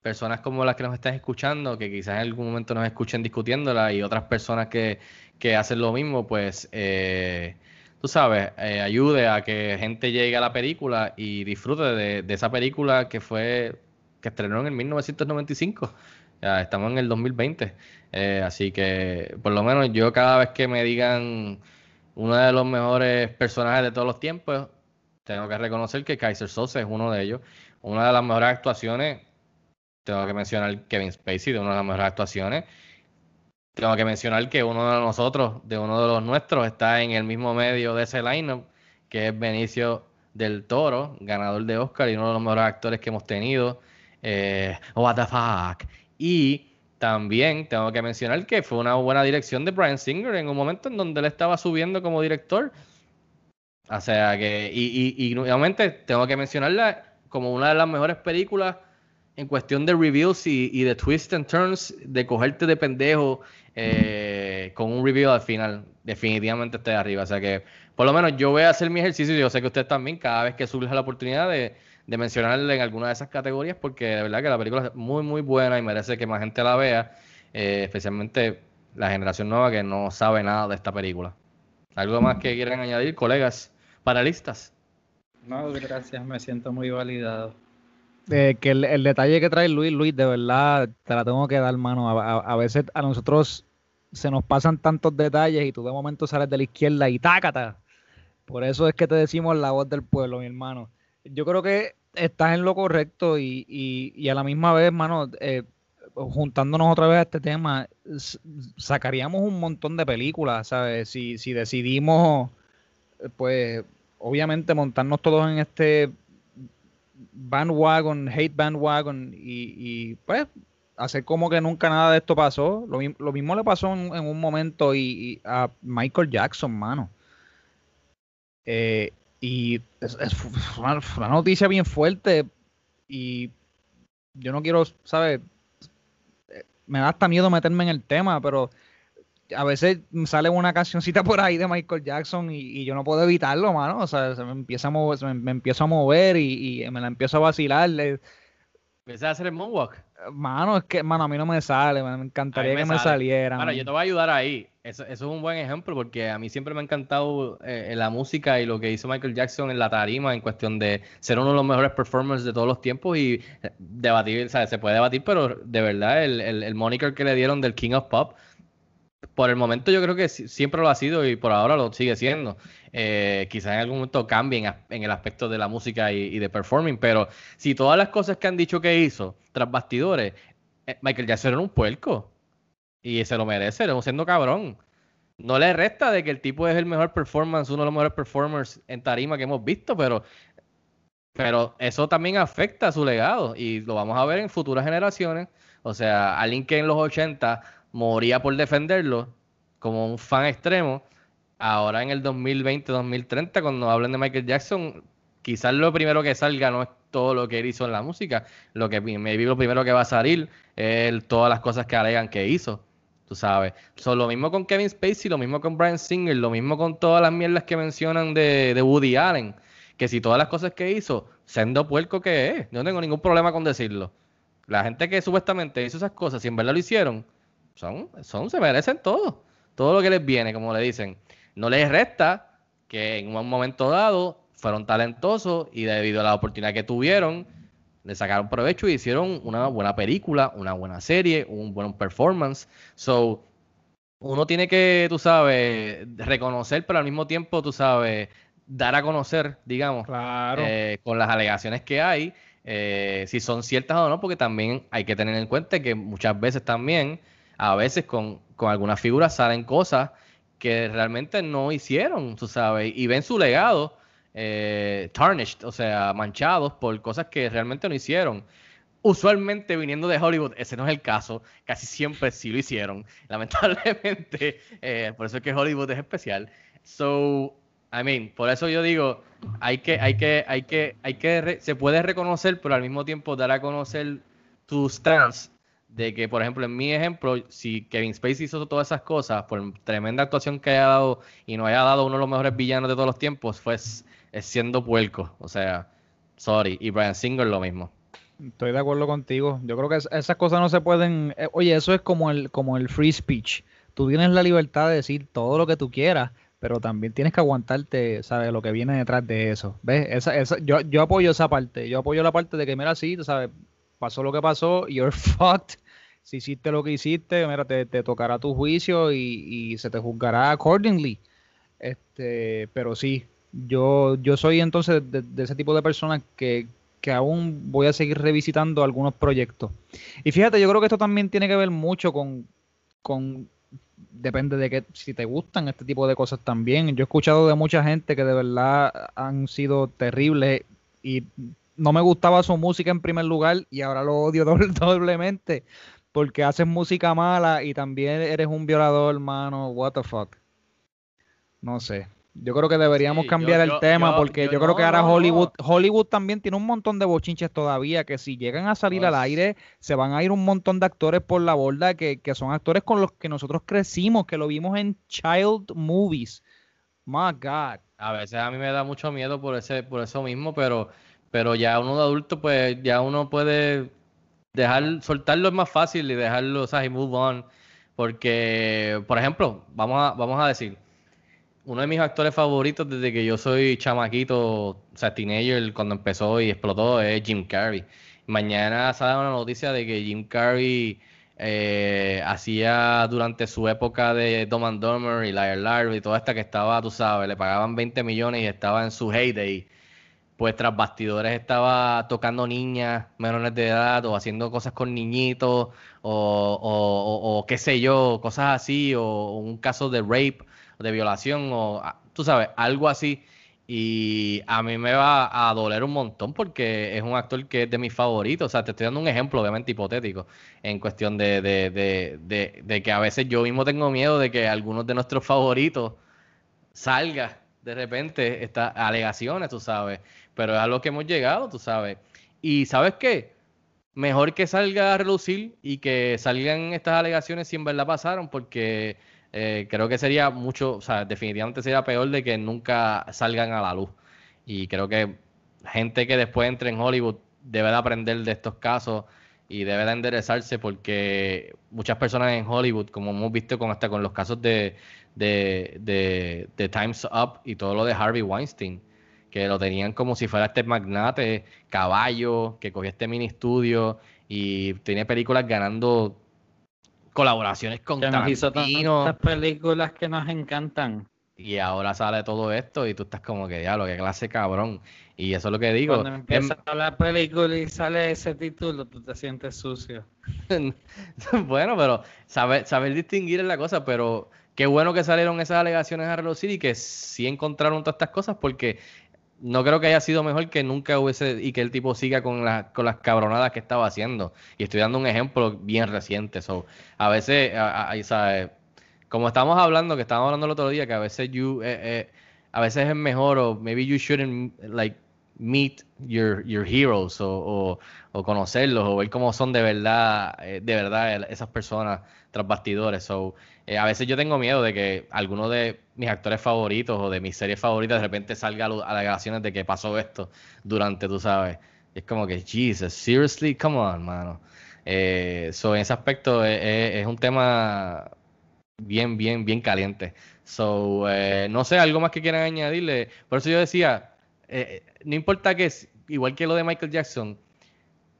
D: personas como las que nos están escuchando, que quizás en algún momento nos escuchen discutiéndola y otras personas que, que hacen lo mismo, pues eh, tú sabes, eh, ayude a que gente llegue a la película y disfrute de, esa película que fue, que estrenó en el 1995. Ya estamos en el 2020. Eh, así que, por lo menos yo cada vez que me digan uno de los mejores personajes de todos los tiempos, tengo que reconocer que Kaiser Sosa es uno de ellos. Una de las mejores actuaciones, tengo que mencionar Kevin Spacey, de una de las mejores actuaciones. Tengo que mencionar que uno de nosotros, de uno de los nuestros, está en el mismo medio de ese lineup, que es Benicio del Toro, ganador de Oscar y uno de los mejores actores que hemos tenido. Eh, what the fuck. Y también tengo que mencionar que fue una buena dirección de Brian Singer en un momento en donde él estaba subiendo como director. O sea que, y, y, y nuevamente tengo que mencionarla como una de las mejores películas en cuestión de reviews y, de twists and turns, de cogerte de pendejo eh, con un review al final. Definitivamente está de arriba. O sea que, por lo menos yo voy a hacer mi ejercicio y yo sé que ustedes también, cada vez que surja la oportunidad de, de mencionarle en alguna de esas categorías, porque de verdad que la película es muy, muy buena y merece que más gente la vea, eh, especialmente la generación nueva que no sabe nada de esta película. ¿Algo más que quieran añadir, colegas panelistas?
F: no, gracias, me siento muy validado.
E: Que el, detalle que trae Luis, Luis, de verdad, te la tengo que dar, mano. A, a- veces a nosotros se nos pasan tantos detalles y tú de momento sales de la izquierda y tácata. Por eso es que te decimos la voz del pueblo, mi hermano. Yo creo que estás en lo correcto y, y- y a la misma vez, mano, eh, juntándonos otra vez a este tema, sacaríamos un montón de películas, ¿sabes? Si, si decidimos, pues, obviamente montarnos todos en este bandwagon, hate bandwagon y, y, pues hacer como que nunca nada de esto pasó. Lo, mi- lo mismo le pasó en, un momento y, a Michael Jackson, mano. Eh, y es, una, una noticia bien fuerte y yo no quiero, ¿sabes? Eh, Me da hasta miedo meterme en el tema, pero a veces sale una cancioncita por ahí de Michael Jackson y, y yo no puedo evitarlo, mano. O sea, se me empieza a mover, se me, me empiezo a mover y, y me la empiezo a vacilar.
D: Empecé a hacer el moonwalk.
E: Mano, es que, mano, a mí no me sale, me encantaría que
D: me
E: saliera.
D: Bueno, yo te voy a ayudar ahí. Eso, eso es un buen ejemplo porque a mí siempre me ha encantado eh, la música y lo que hizo Michael Jackson en la tarima en cuestión de ser uno de los mejores performers de todos los tiempos y eh, debatir, o sea, se puede debatir, pero de verdad el, el, el moniker que le dieron del King of Pop, por el momento yo creo que si- siempre lo ha sido y por ahora lo sigue siendo. Eh, quizás en algún momento cambie en, el aspecto de la música y, y de performing, pero si todas las cosas que han dicho que hizo tras bastidores, eh, Michael Jackson era un puerco. Y se lo merece, era un siendo cabrón. No le resta de que el tipo es el mejor performance, uno de los mejores performers en tarima que hemos visto, pero, pero eso también afecta a su legado y lo vamos a ver en futuras generaciones. O sea, alguien que en los 80 moría por defenderlo como un fan extremo, ahora en el 2020-2030, cuando hablen de Michael Jackson, quizás lo primero que salga no es todo lo que él hizo en la música, lo que maybe lo primero que va a salir es todas las cosas que alegan que hizo, tú sabes. So, lo mismo con Kevin Spacey, lo mismo con Brian Singer, lo mismo con todas las mierdas que mencionan de, de Woody Allen, que si todas las cosas que hizo, sendo puerco que es, no tengo ningún problema con decirlo. La gente que supuestamente hizo esas cosas, si en verdad lo hicieron, son, son, se merecen todo. Todo lo que les viene, como le dicen. No les resta que en un momento dado fueron talentosos y debido a la oportunidad que tuvieron, le sacaron provecho y hicieron una buena película, una buena serie, un buen performance. So, uno tiene que, tú sabes, reconocer, pero al mismo tiempo, tú sabes, dar a conocer, digamos,
E: Claro.
D: eh, con las alegaciones que hay, eh, si son ciertas o no, porque también hay que tener en cuenta que muchas veces también, a veces con, con algunas figuras salen cosas que realmente no hicieron, tú sabes, y ven su legado eh, tarnished, o sea, manchados por cosas que realmente no hicieron. Usualmente viniendo de Hollywood, ese no es el caso, casi siempre sí lo hicieron, lamentablemente, eh, por eso es que Hollywood es especial. So, I mean, por eso yo digo, hay que, hay que, hay que, hay que, se puede reconocer, pero al mismo tiempo dar a conocer tu stance de que, por ejemplo, en mi ejemplo, si Kevin Spacey hizo todas esas cosas, por tremenda actuación que haya dado y no haya dado uno de los mejores villanos de todos los tiempos, fue siendo puerco, o sea, sorry, y Brian Singer lo mismo.
E: Estoy de acuerdo contigo. Yo creo que es- esas cosas no se pueden. eh, oye, eso es como el, como el free speech. Tú tienes la libertad de decir todo lo que tú quieras, pero también tienes que aguantarte, ¿sabes? Lo que viene detrás de eso. ¿Ves? Esa, esa, yo, yo apoyo esa parte. Yo apoyo la parte de que, mira, sí, sabes, pasó lo que pasó, you're fucked. Si hiciste lo que hiciste, mira, te, te tocará tu juicio y, y se te juzgará accordingly. Este, pero sí, yo, yo soy entonces de, de ese tipo de personas que, que aún voy a seguir revisitando algunos proyectos. Y fíjate, yo creo que esto también tiene que ver mucho con, con depende de que si te gustan este tipo de cosas también. Yo he escuchado de mucha gente que de verdad han sido terribles y no me gustaba su música en primer lugar y ahora lo odio doble- doblemente porque haces música mala y también eres un violador, hermano. What the fuck. No sé. Yo creo que deberíamos
D: Sí, yo-
E: cambiar el
D: yo-
E: tema
D: yo-
E: porque
D: yo
E: creo que ahora Hollywood,
D: no.
E: Hollywood también tiene un montón de bochinches todavía que si llegan a salir al
D: Pues-
E: aire se van a ir un montón de actores por la borda que, que son actores con los que nosotros crecimos, que lo vimos en child movies. My God.
D: A veces a mí me da mucho miedo por ese, por eso mismo, pero, pero ya uno de adulto, pues ya uno puede dejar, soltarlo es más fácil y dejarlo, o sea, y move on. Porque, por ejemplo, vamos a, vamos a decir, uno de mis actores favoritos desde que yo soy chamaquito, o sea, teenager, cuando empezó y explotó, es Jim Carrey. Mañana sale una noticia de que Jim Carrey eh, hacía durante su época de Dumb and Dumber y Liar Liar y toda esta que estaba, tú sabes, le pagaban 20 millones y estaba en su heyday. Pues tras bastidores estaba tocando niñas menores de edad o haciendo cosas con niñitos o, o- o- qué sé yo, cosas así o un caso de rape, de violación o ah, tú sabes, algo así. Y a mí me va a doler un montón porque es un actor que es de mis favoritos. O sea, te estoy dando un ejemplo, obviamente hipotético, en cuestión de, de, de, de que a veces yo mismo tengo miedo de que algunos de nuestros favoritos salga de repente estas alegaciones, tú sabes. Pero es a lo que hemos llegado, tú sabes. Y ¿sabes qué? Mejor que salga a relucir y que salgan estas alegaciones si en verdad pasaron, porque eh, creo que sería mucho, o sea, definitivamente sería peor de que nunca salgan a la luz. Y creo que gente que después entre en Hollywood debe de aprender de estos casos y debe de enderezarse porque muchas personas en Hollywood, como hemos visto con hasta con los casos de, de, de, de Times Up y todo lo de Harvey Weinstein, que lo tenían como si fuera este magnate, caballo, que cogía este mini estudio y tiene películas ganando colaboraciones con
F: Que nos hizo tantas películas que nos encantan.
D: Y ahora sale todo esto y tú estás como que, diablo, qué clase cabrón. Y eso es lo que digo.
F: Cuando empieza la película y sale ese título, tú te sientes sucio.
D: Em, bueno, pero saber, saber distinguir es la cosa, pero qué bueno que salieron esas alegaciones a relucir y que sí encontraron todas estas cosas porque no creo que haya sido mejor que nunca hubiese y que el tipo siga con, las con las cabronadas que estaba haciendo. Y estoy dando un ejemplo bien reciente. So, a veces, a, como estamos hablando, que estábamos hablando el otro día, que a veces you, eh, eh, a veces es mejor o maybe you shouldn't like meet your, your heroes o, o, o conocerlos o ver cómo son de verdad, eh, de verdad el- esas personas tras bastidores. So, eh, a veces yo tengo miedo de que alguno de mis actores favoritos o de mis series favoritas de repente salga a a alegaciones de que pasó esto durante, tú sabes. Es como que, Jesus, seriously, come on, mano. Eh, so, en ese aspecto eh, es un tema bien, bien, bien caliente. So, eh, no sé, algo más que quieran añadirle. Por eso yo decía, no importa que, igual que lo de Michael Jackson,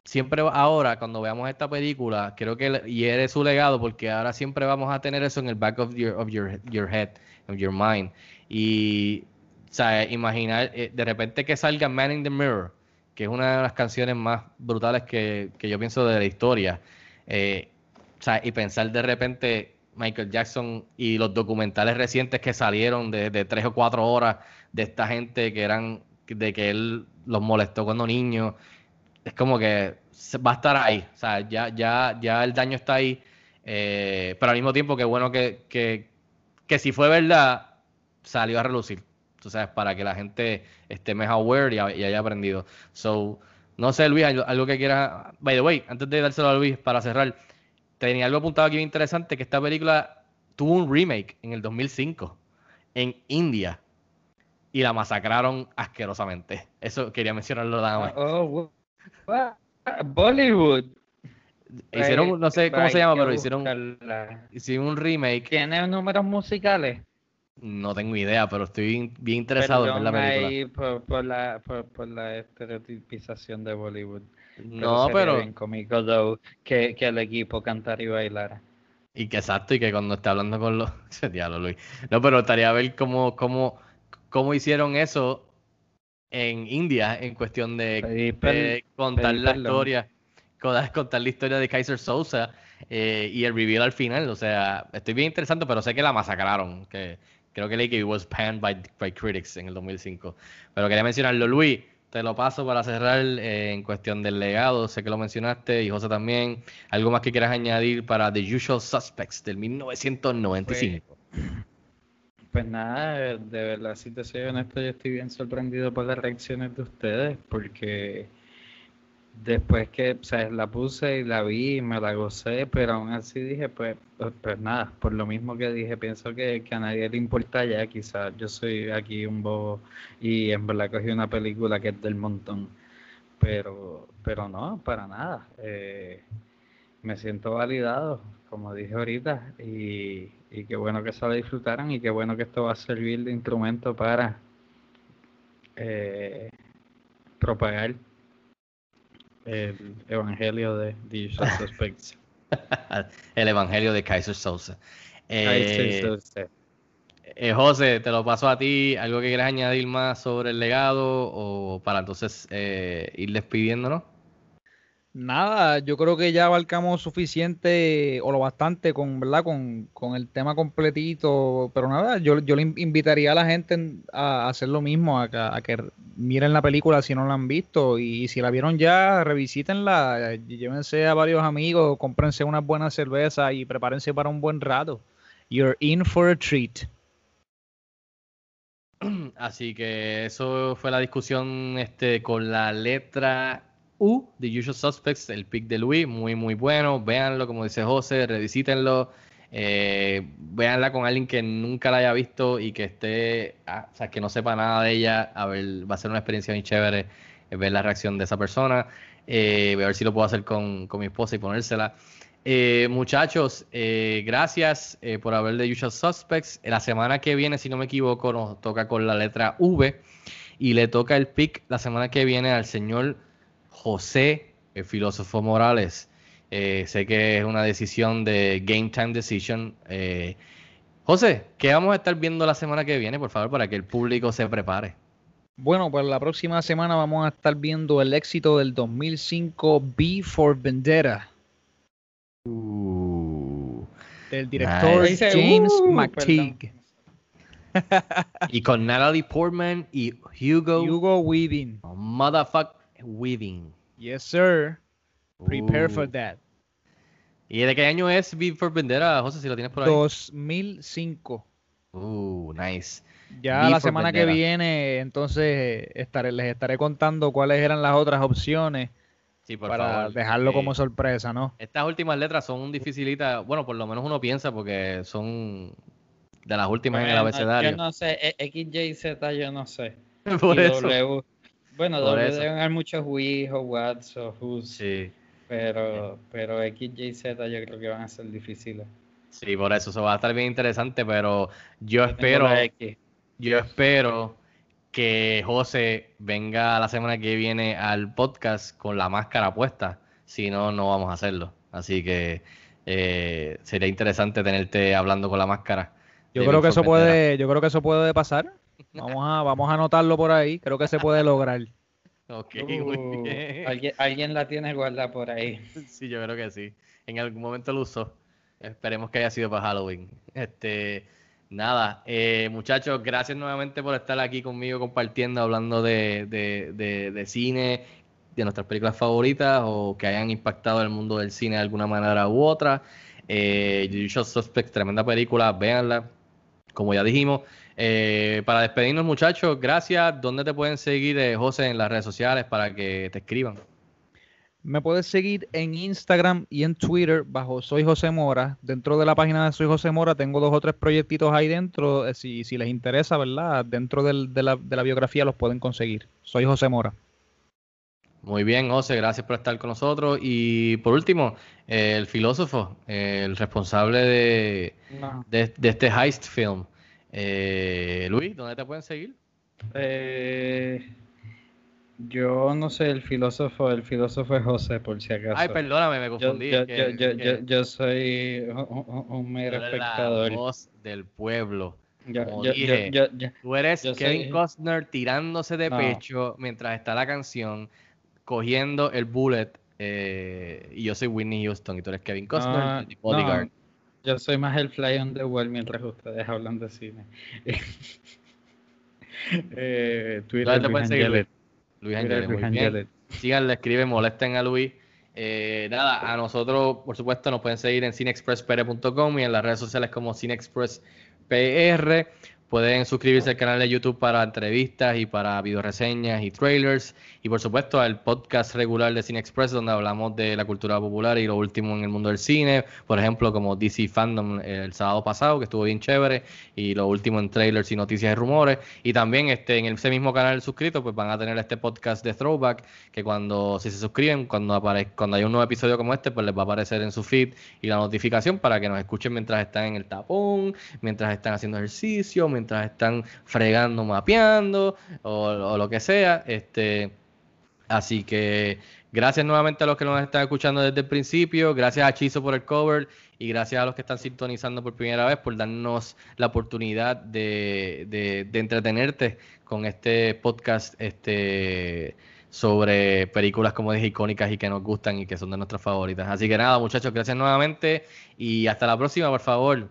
D: siempre ahora, cuando veamos esta película, creo que hiere su legado, porque ahora siempre vamos a tener eso en el back of your, of your, your head, of your mind. Y, o sea, imaginar, eh, de repente que salga Man in the Mirror, que es una de las canciones más brutales que, que yo pienso de la historia. eh, o sea, y pensar de repente Michael Jackson y los documentales recientes que salieron de, de tres o cuatro horas de esta gente que eran, de que él los molestó cuando niños, es como que va a estar ahí, o sea, ya, ya, ya el daño está ahí, eh, pero al mismo tiempo que bueno que, que, que si fue verdad, salió a relucir, tú sabes, para que la gente esté más aware y, ha- y haya aprendido. So, no sé, Luis, algo, que quieras, by the way, antes de dárselo a Luis para cerrar, tenía algo apuntado aquí interesante, que esta película tuvo un remake en el 2005 en India y la masacraron asquerosamente. Eso quería mencionarlo nada más.
F: Oh, Bollywood.
D: Hicieron, no sé cómo
F: Hay
D: se llama, pero hicieron,
F: buscarla.
D: hicieron un remake.
F: ¿Tiene números musicales?
D: No tengo idea, pero estoy bien- interesado en ver la
F: Perdón
D: película.
F: ahí por, por la, por, por la estereotipización de Bollywood.
D: No,
F: sería
D: pero.
F: bien cómico, though, que, que el equipo cantara y bailara.
D: Y que exacto, y que cuando esté hablando con los. Diablo, Luis. No, pero estaría a ver cómo, cómo, cómo hicieron eso en India en cuestión de
F: Pedir
D: eh, contar
F: pedir
D: la
F: perdón.
D: historia, contar, contar la historia de Kaiser Sousa eh, y el reveal al final. O sea, estoy bien interesante, pero sé que la masacraron. Que creo que leí que was panned by, by critics en el 2005. Pero quería mencionarlo, Luis. Te lo paso para cerrar eh, en cuestión del legado. Sé que lo mencionaste y José también. ¿Algo más que quieras añadir para The Usual Suspects del 1995?
F: Pues nada, de de verdad, si te soy honesto, yo estoy bien sorprendido por las reacciones de ustedes, porque después que, o sea, la puse y la vi y me la gocé, pero aún así dije, pues, pues, pues nada, por lo mismo que dije, pienso que, que a nadie le importa ya, quizás yo soy aquí un bobo y en verdad cogí una película que es del montón, pero, pero no, para nada. eh, me siento validado, como dije ahorita, y, y qué bueno que se la disfrutaran y qué bueno que esto va a servir de instrumento para eh, propagar el evangelio de The Suspects.
D: el Evangelio de Kaiser Sousa. Eh, eh, José, te lo paso a ti. ¿Algo que quieras añadir más sobre el legado o para entonces eh, ir despidiéndonos?
E: Nada, yo creo que ya abarcamos suficiente o lo bastante con, ¿verdad? Con, con el tema completito, pero nada, yo, yo le in- invitaría a la gente en- a hacer lo mismo, a, que- a que miren la película si no la han visto y, si la vieron ya, revisítenla, eh, llévense a varios amigos, cómprense unas buenas cervezas y prepárense para un buen rato. You're in for a treat.
D: Así que eso fue la discusión este, con la letra U de Usual Suspects, el pick de Luis, muy muy bueno, véanlo como dice José, revisítenlo, eh, véanla con alguien que nunca la haya visto y que esté, ah, o sea, que no sepa nada de ella, a ver, va a ser una experiencia muy chévere eh, ver la reacción de esa persona, eh, voy a ver si lo puedo hacer con, con mi esposa y ponérsela. Eh, muchachos, eh, gracias por haber de Usual Suspects. La semana que viene, si no me equivoco, nos toca con la letra V y le toca el pick la semana que viene al señor José, el filósofo Morales. Eh, sé que es una decisión de Game Time Decision. Eh, José, ¿qué vamos a estar viendo la semana que viene, por favor, para que el público se prepare?
E: Bueno, pues la próxima semana vamos a estar viendo el éxito del 2005 B for Vendetta
D: Uh,
E: del director
D: Nice.
E: James
F: "Uh",
E: McTeague.
D: y con Natalie Portman y Hugo,
E: Hugo Weaving.
D: Motherfuck Weaving.
E: Yes, sir. Prepare
D: Uh.
E: for that.
D: ¿Y de qué año es V for Vendetta, José, si lo tienes por ahí?
E: 2005.
D: Uh, nice.
E: Ya la semana que viene, entonces estaré, les estaré contando cuáles eran las otras opciones
D: Sí, por
E: para
D: favor.
E: dejarlo
D: Sí.
E: como sorpresa, ¿no?
D: Estas últimas letras son dificilitas, bueno, por lo menos uno piensa porque son de las últimas en el abecedario.
F: Yo no sé, e- X, Y, Z, yo no sé.
D: por
F: Y
D: eso.
F: W, bueno,
D: eso.
F: deben haber muchos Wii o Whats o Who's,
D: Sí,
F: pero, pero X, Y, Z yo creo que van a ser difíciles.
D: sí, por eso. Eso va a estar bien interesante, pero yo espero, yo espero que José venga la semana que viene al podcast con la máscara puesta. Si no, no vamos a hacerlo. Así que eh, sería interesante tenerte hablando con la máscara.
E: Yo creo que eso puede, yo creo que eso puede pasar. Vamos a, vamos a anotarlo por ahí. Creo que se puede lograr.
D: Ok,
F: Uh,
D: muy bien.
F: alguien, alguien la tiene guardada por ahí.
D: Sí, yo creo que sí. En algún momento lo usó. Esperemos que haya sido para Halloween. Este, nada, eh, muchachos, gracias nuevamente por estar aquí conmigo compartiendo, hablando de, de, de, de cine, de nuestras películas favoritas o que hayan impactado el mundo del cine de alguna manera u otra. Eh, Usual Suspects, tremenda película, véanla. Como ya dijimos, Eh, para despedirnos, muchachos, gracias. ¿Dónde te pueden seguir, eh, José, en las redes sociales para que te escriban?
E: Me puedes seguir en Instagram y en Twitter bajo Soy José Mora. Dentro de la página de Soy José Mora tengo dos o tres proyectitos ahí dentro. eh, Si, si les interesa, ¿verdad? Dentro del- de, la, de la biografía los pueden conseguir. Soy José Mora.
D: Muy bien, José, gracias por estar con nosotros. Y por último, eh, el filósofo, eh, el responsable de,
F: No.
D: de, de este heist film. Eh, Luis, ¿dónde te pueden seguir?
F: Eh, yo no sé el filósofo, el filósofo es José, por si acaso.
D: Ay, perdóname, me
F: Yo,
D: confundí.
F: yo,
D: que-
F: yo, yo,
D: que
F: yo, yo soy un, un- mero
D: eres la
F: espectador.
D: voz del pueblo.
F: Yo,
D: como
F: yo, yo,
D: dije.
F: yo, yo-
D: Tú eres
F: Yo
D: Kevin
F: soy-
D: Costner tirándose de
F: No.
D: pecho mientras está la canción, cogiendo el bullet. eh, y yo soy Whitney Houston y tú eres Kevin Costner,
F: no,
D: Bodyguard.
F: no, yo soy más el fly on the wall mientras ustedes hablan de cine. eh, Twitter,
D: ¿Dónde te
F: Luis? Angelet.
D: Luis
F: Luis
D: muy bien. Síganle, escriben, molesten a Luis. Eh, nada, a nosotros, por supuesto, nos pueden seguir en cinexpresspr.com y en las redes sociales como cinexpresspr. Pueden suscribirse al canal de YouTube para entrevistas y para videoreseñas y trailers. Y por supuesto al podcast regular de Cine Express, donde hablamos de la cultura popular y lo último en el mundo del cine. Por ejemplo, como DC Fandom eh, el sábado pasado, que estuvo bien chévere. Y lo último en trailers y noticias y rumores. Y también este, en ese mismo canal suscrito, pues van a tener este podcast de Throwback, que cuando si se suscriben, cuando aparezca, cuando hay un nuevo episodio como este, pues les va a aparecer en su feed y la notificación para que nos escuchen mientras están en el tapón, mientras están haciendo ejercicio, mientras están fregando, mapeando o, o lo que sea. Este, así que gracias nuevamente a los que nos están escuchando desde el principio, gracias a Chizo por el cover y gracias a los que están sintonizando por primera vez por darnos la oportunidad de, de- de entretenerte con este podcast este, sobre películas, como dije, icónicas y que nos gustan y que son de nuestras favoritas. Así que nada, muchachos, gracias nuevamente y hasta la próxima, por favor.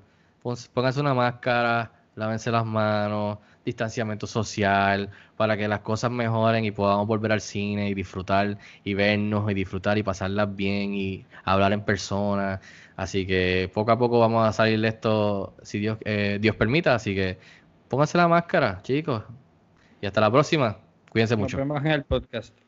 D: Pónganse una máscara, lávense las manos, distanciamiento social, para que las cosas mejoren y podamos volver al cine y disfrutar y vernos y disfrutar y pasarlas bien y hablar en persona. Así que poco a poco vamos a salir de esto, si Dios, eh, Dios permita. Así que pónganse la máscara, chicos. Y hasta la próxima. Cuídense mucho.
F: Nos vemos en el podcast.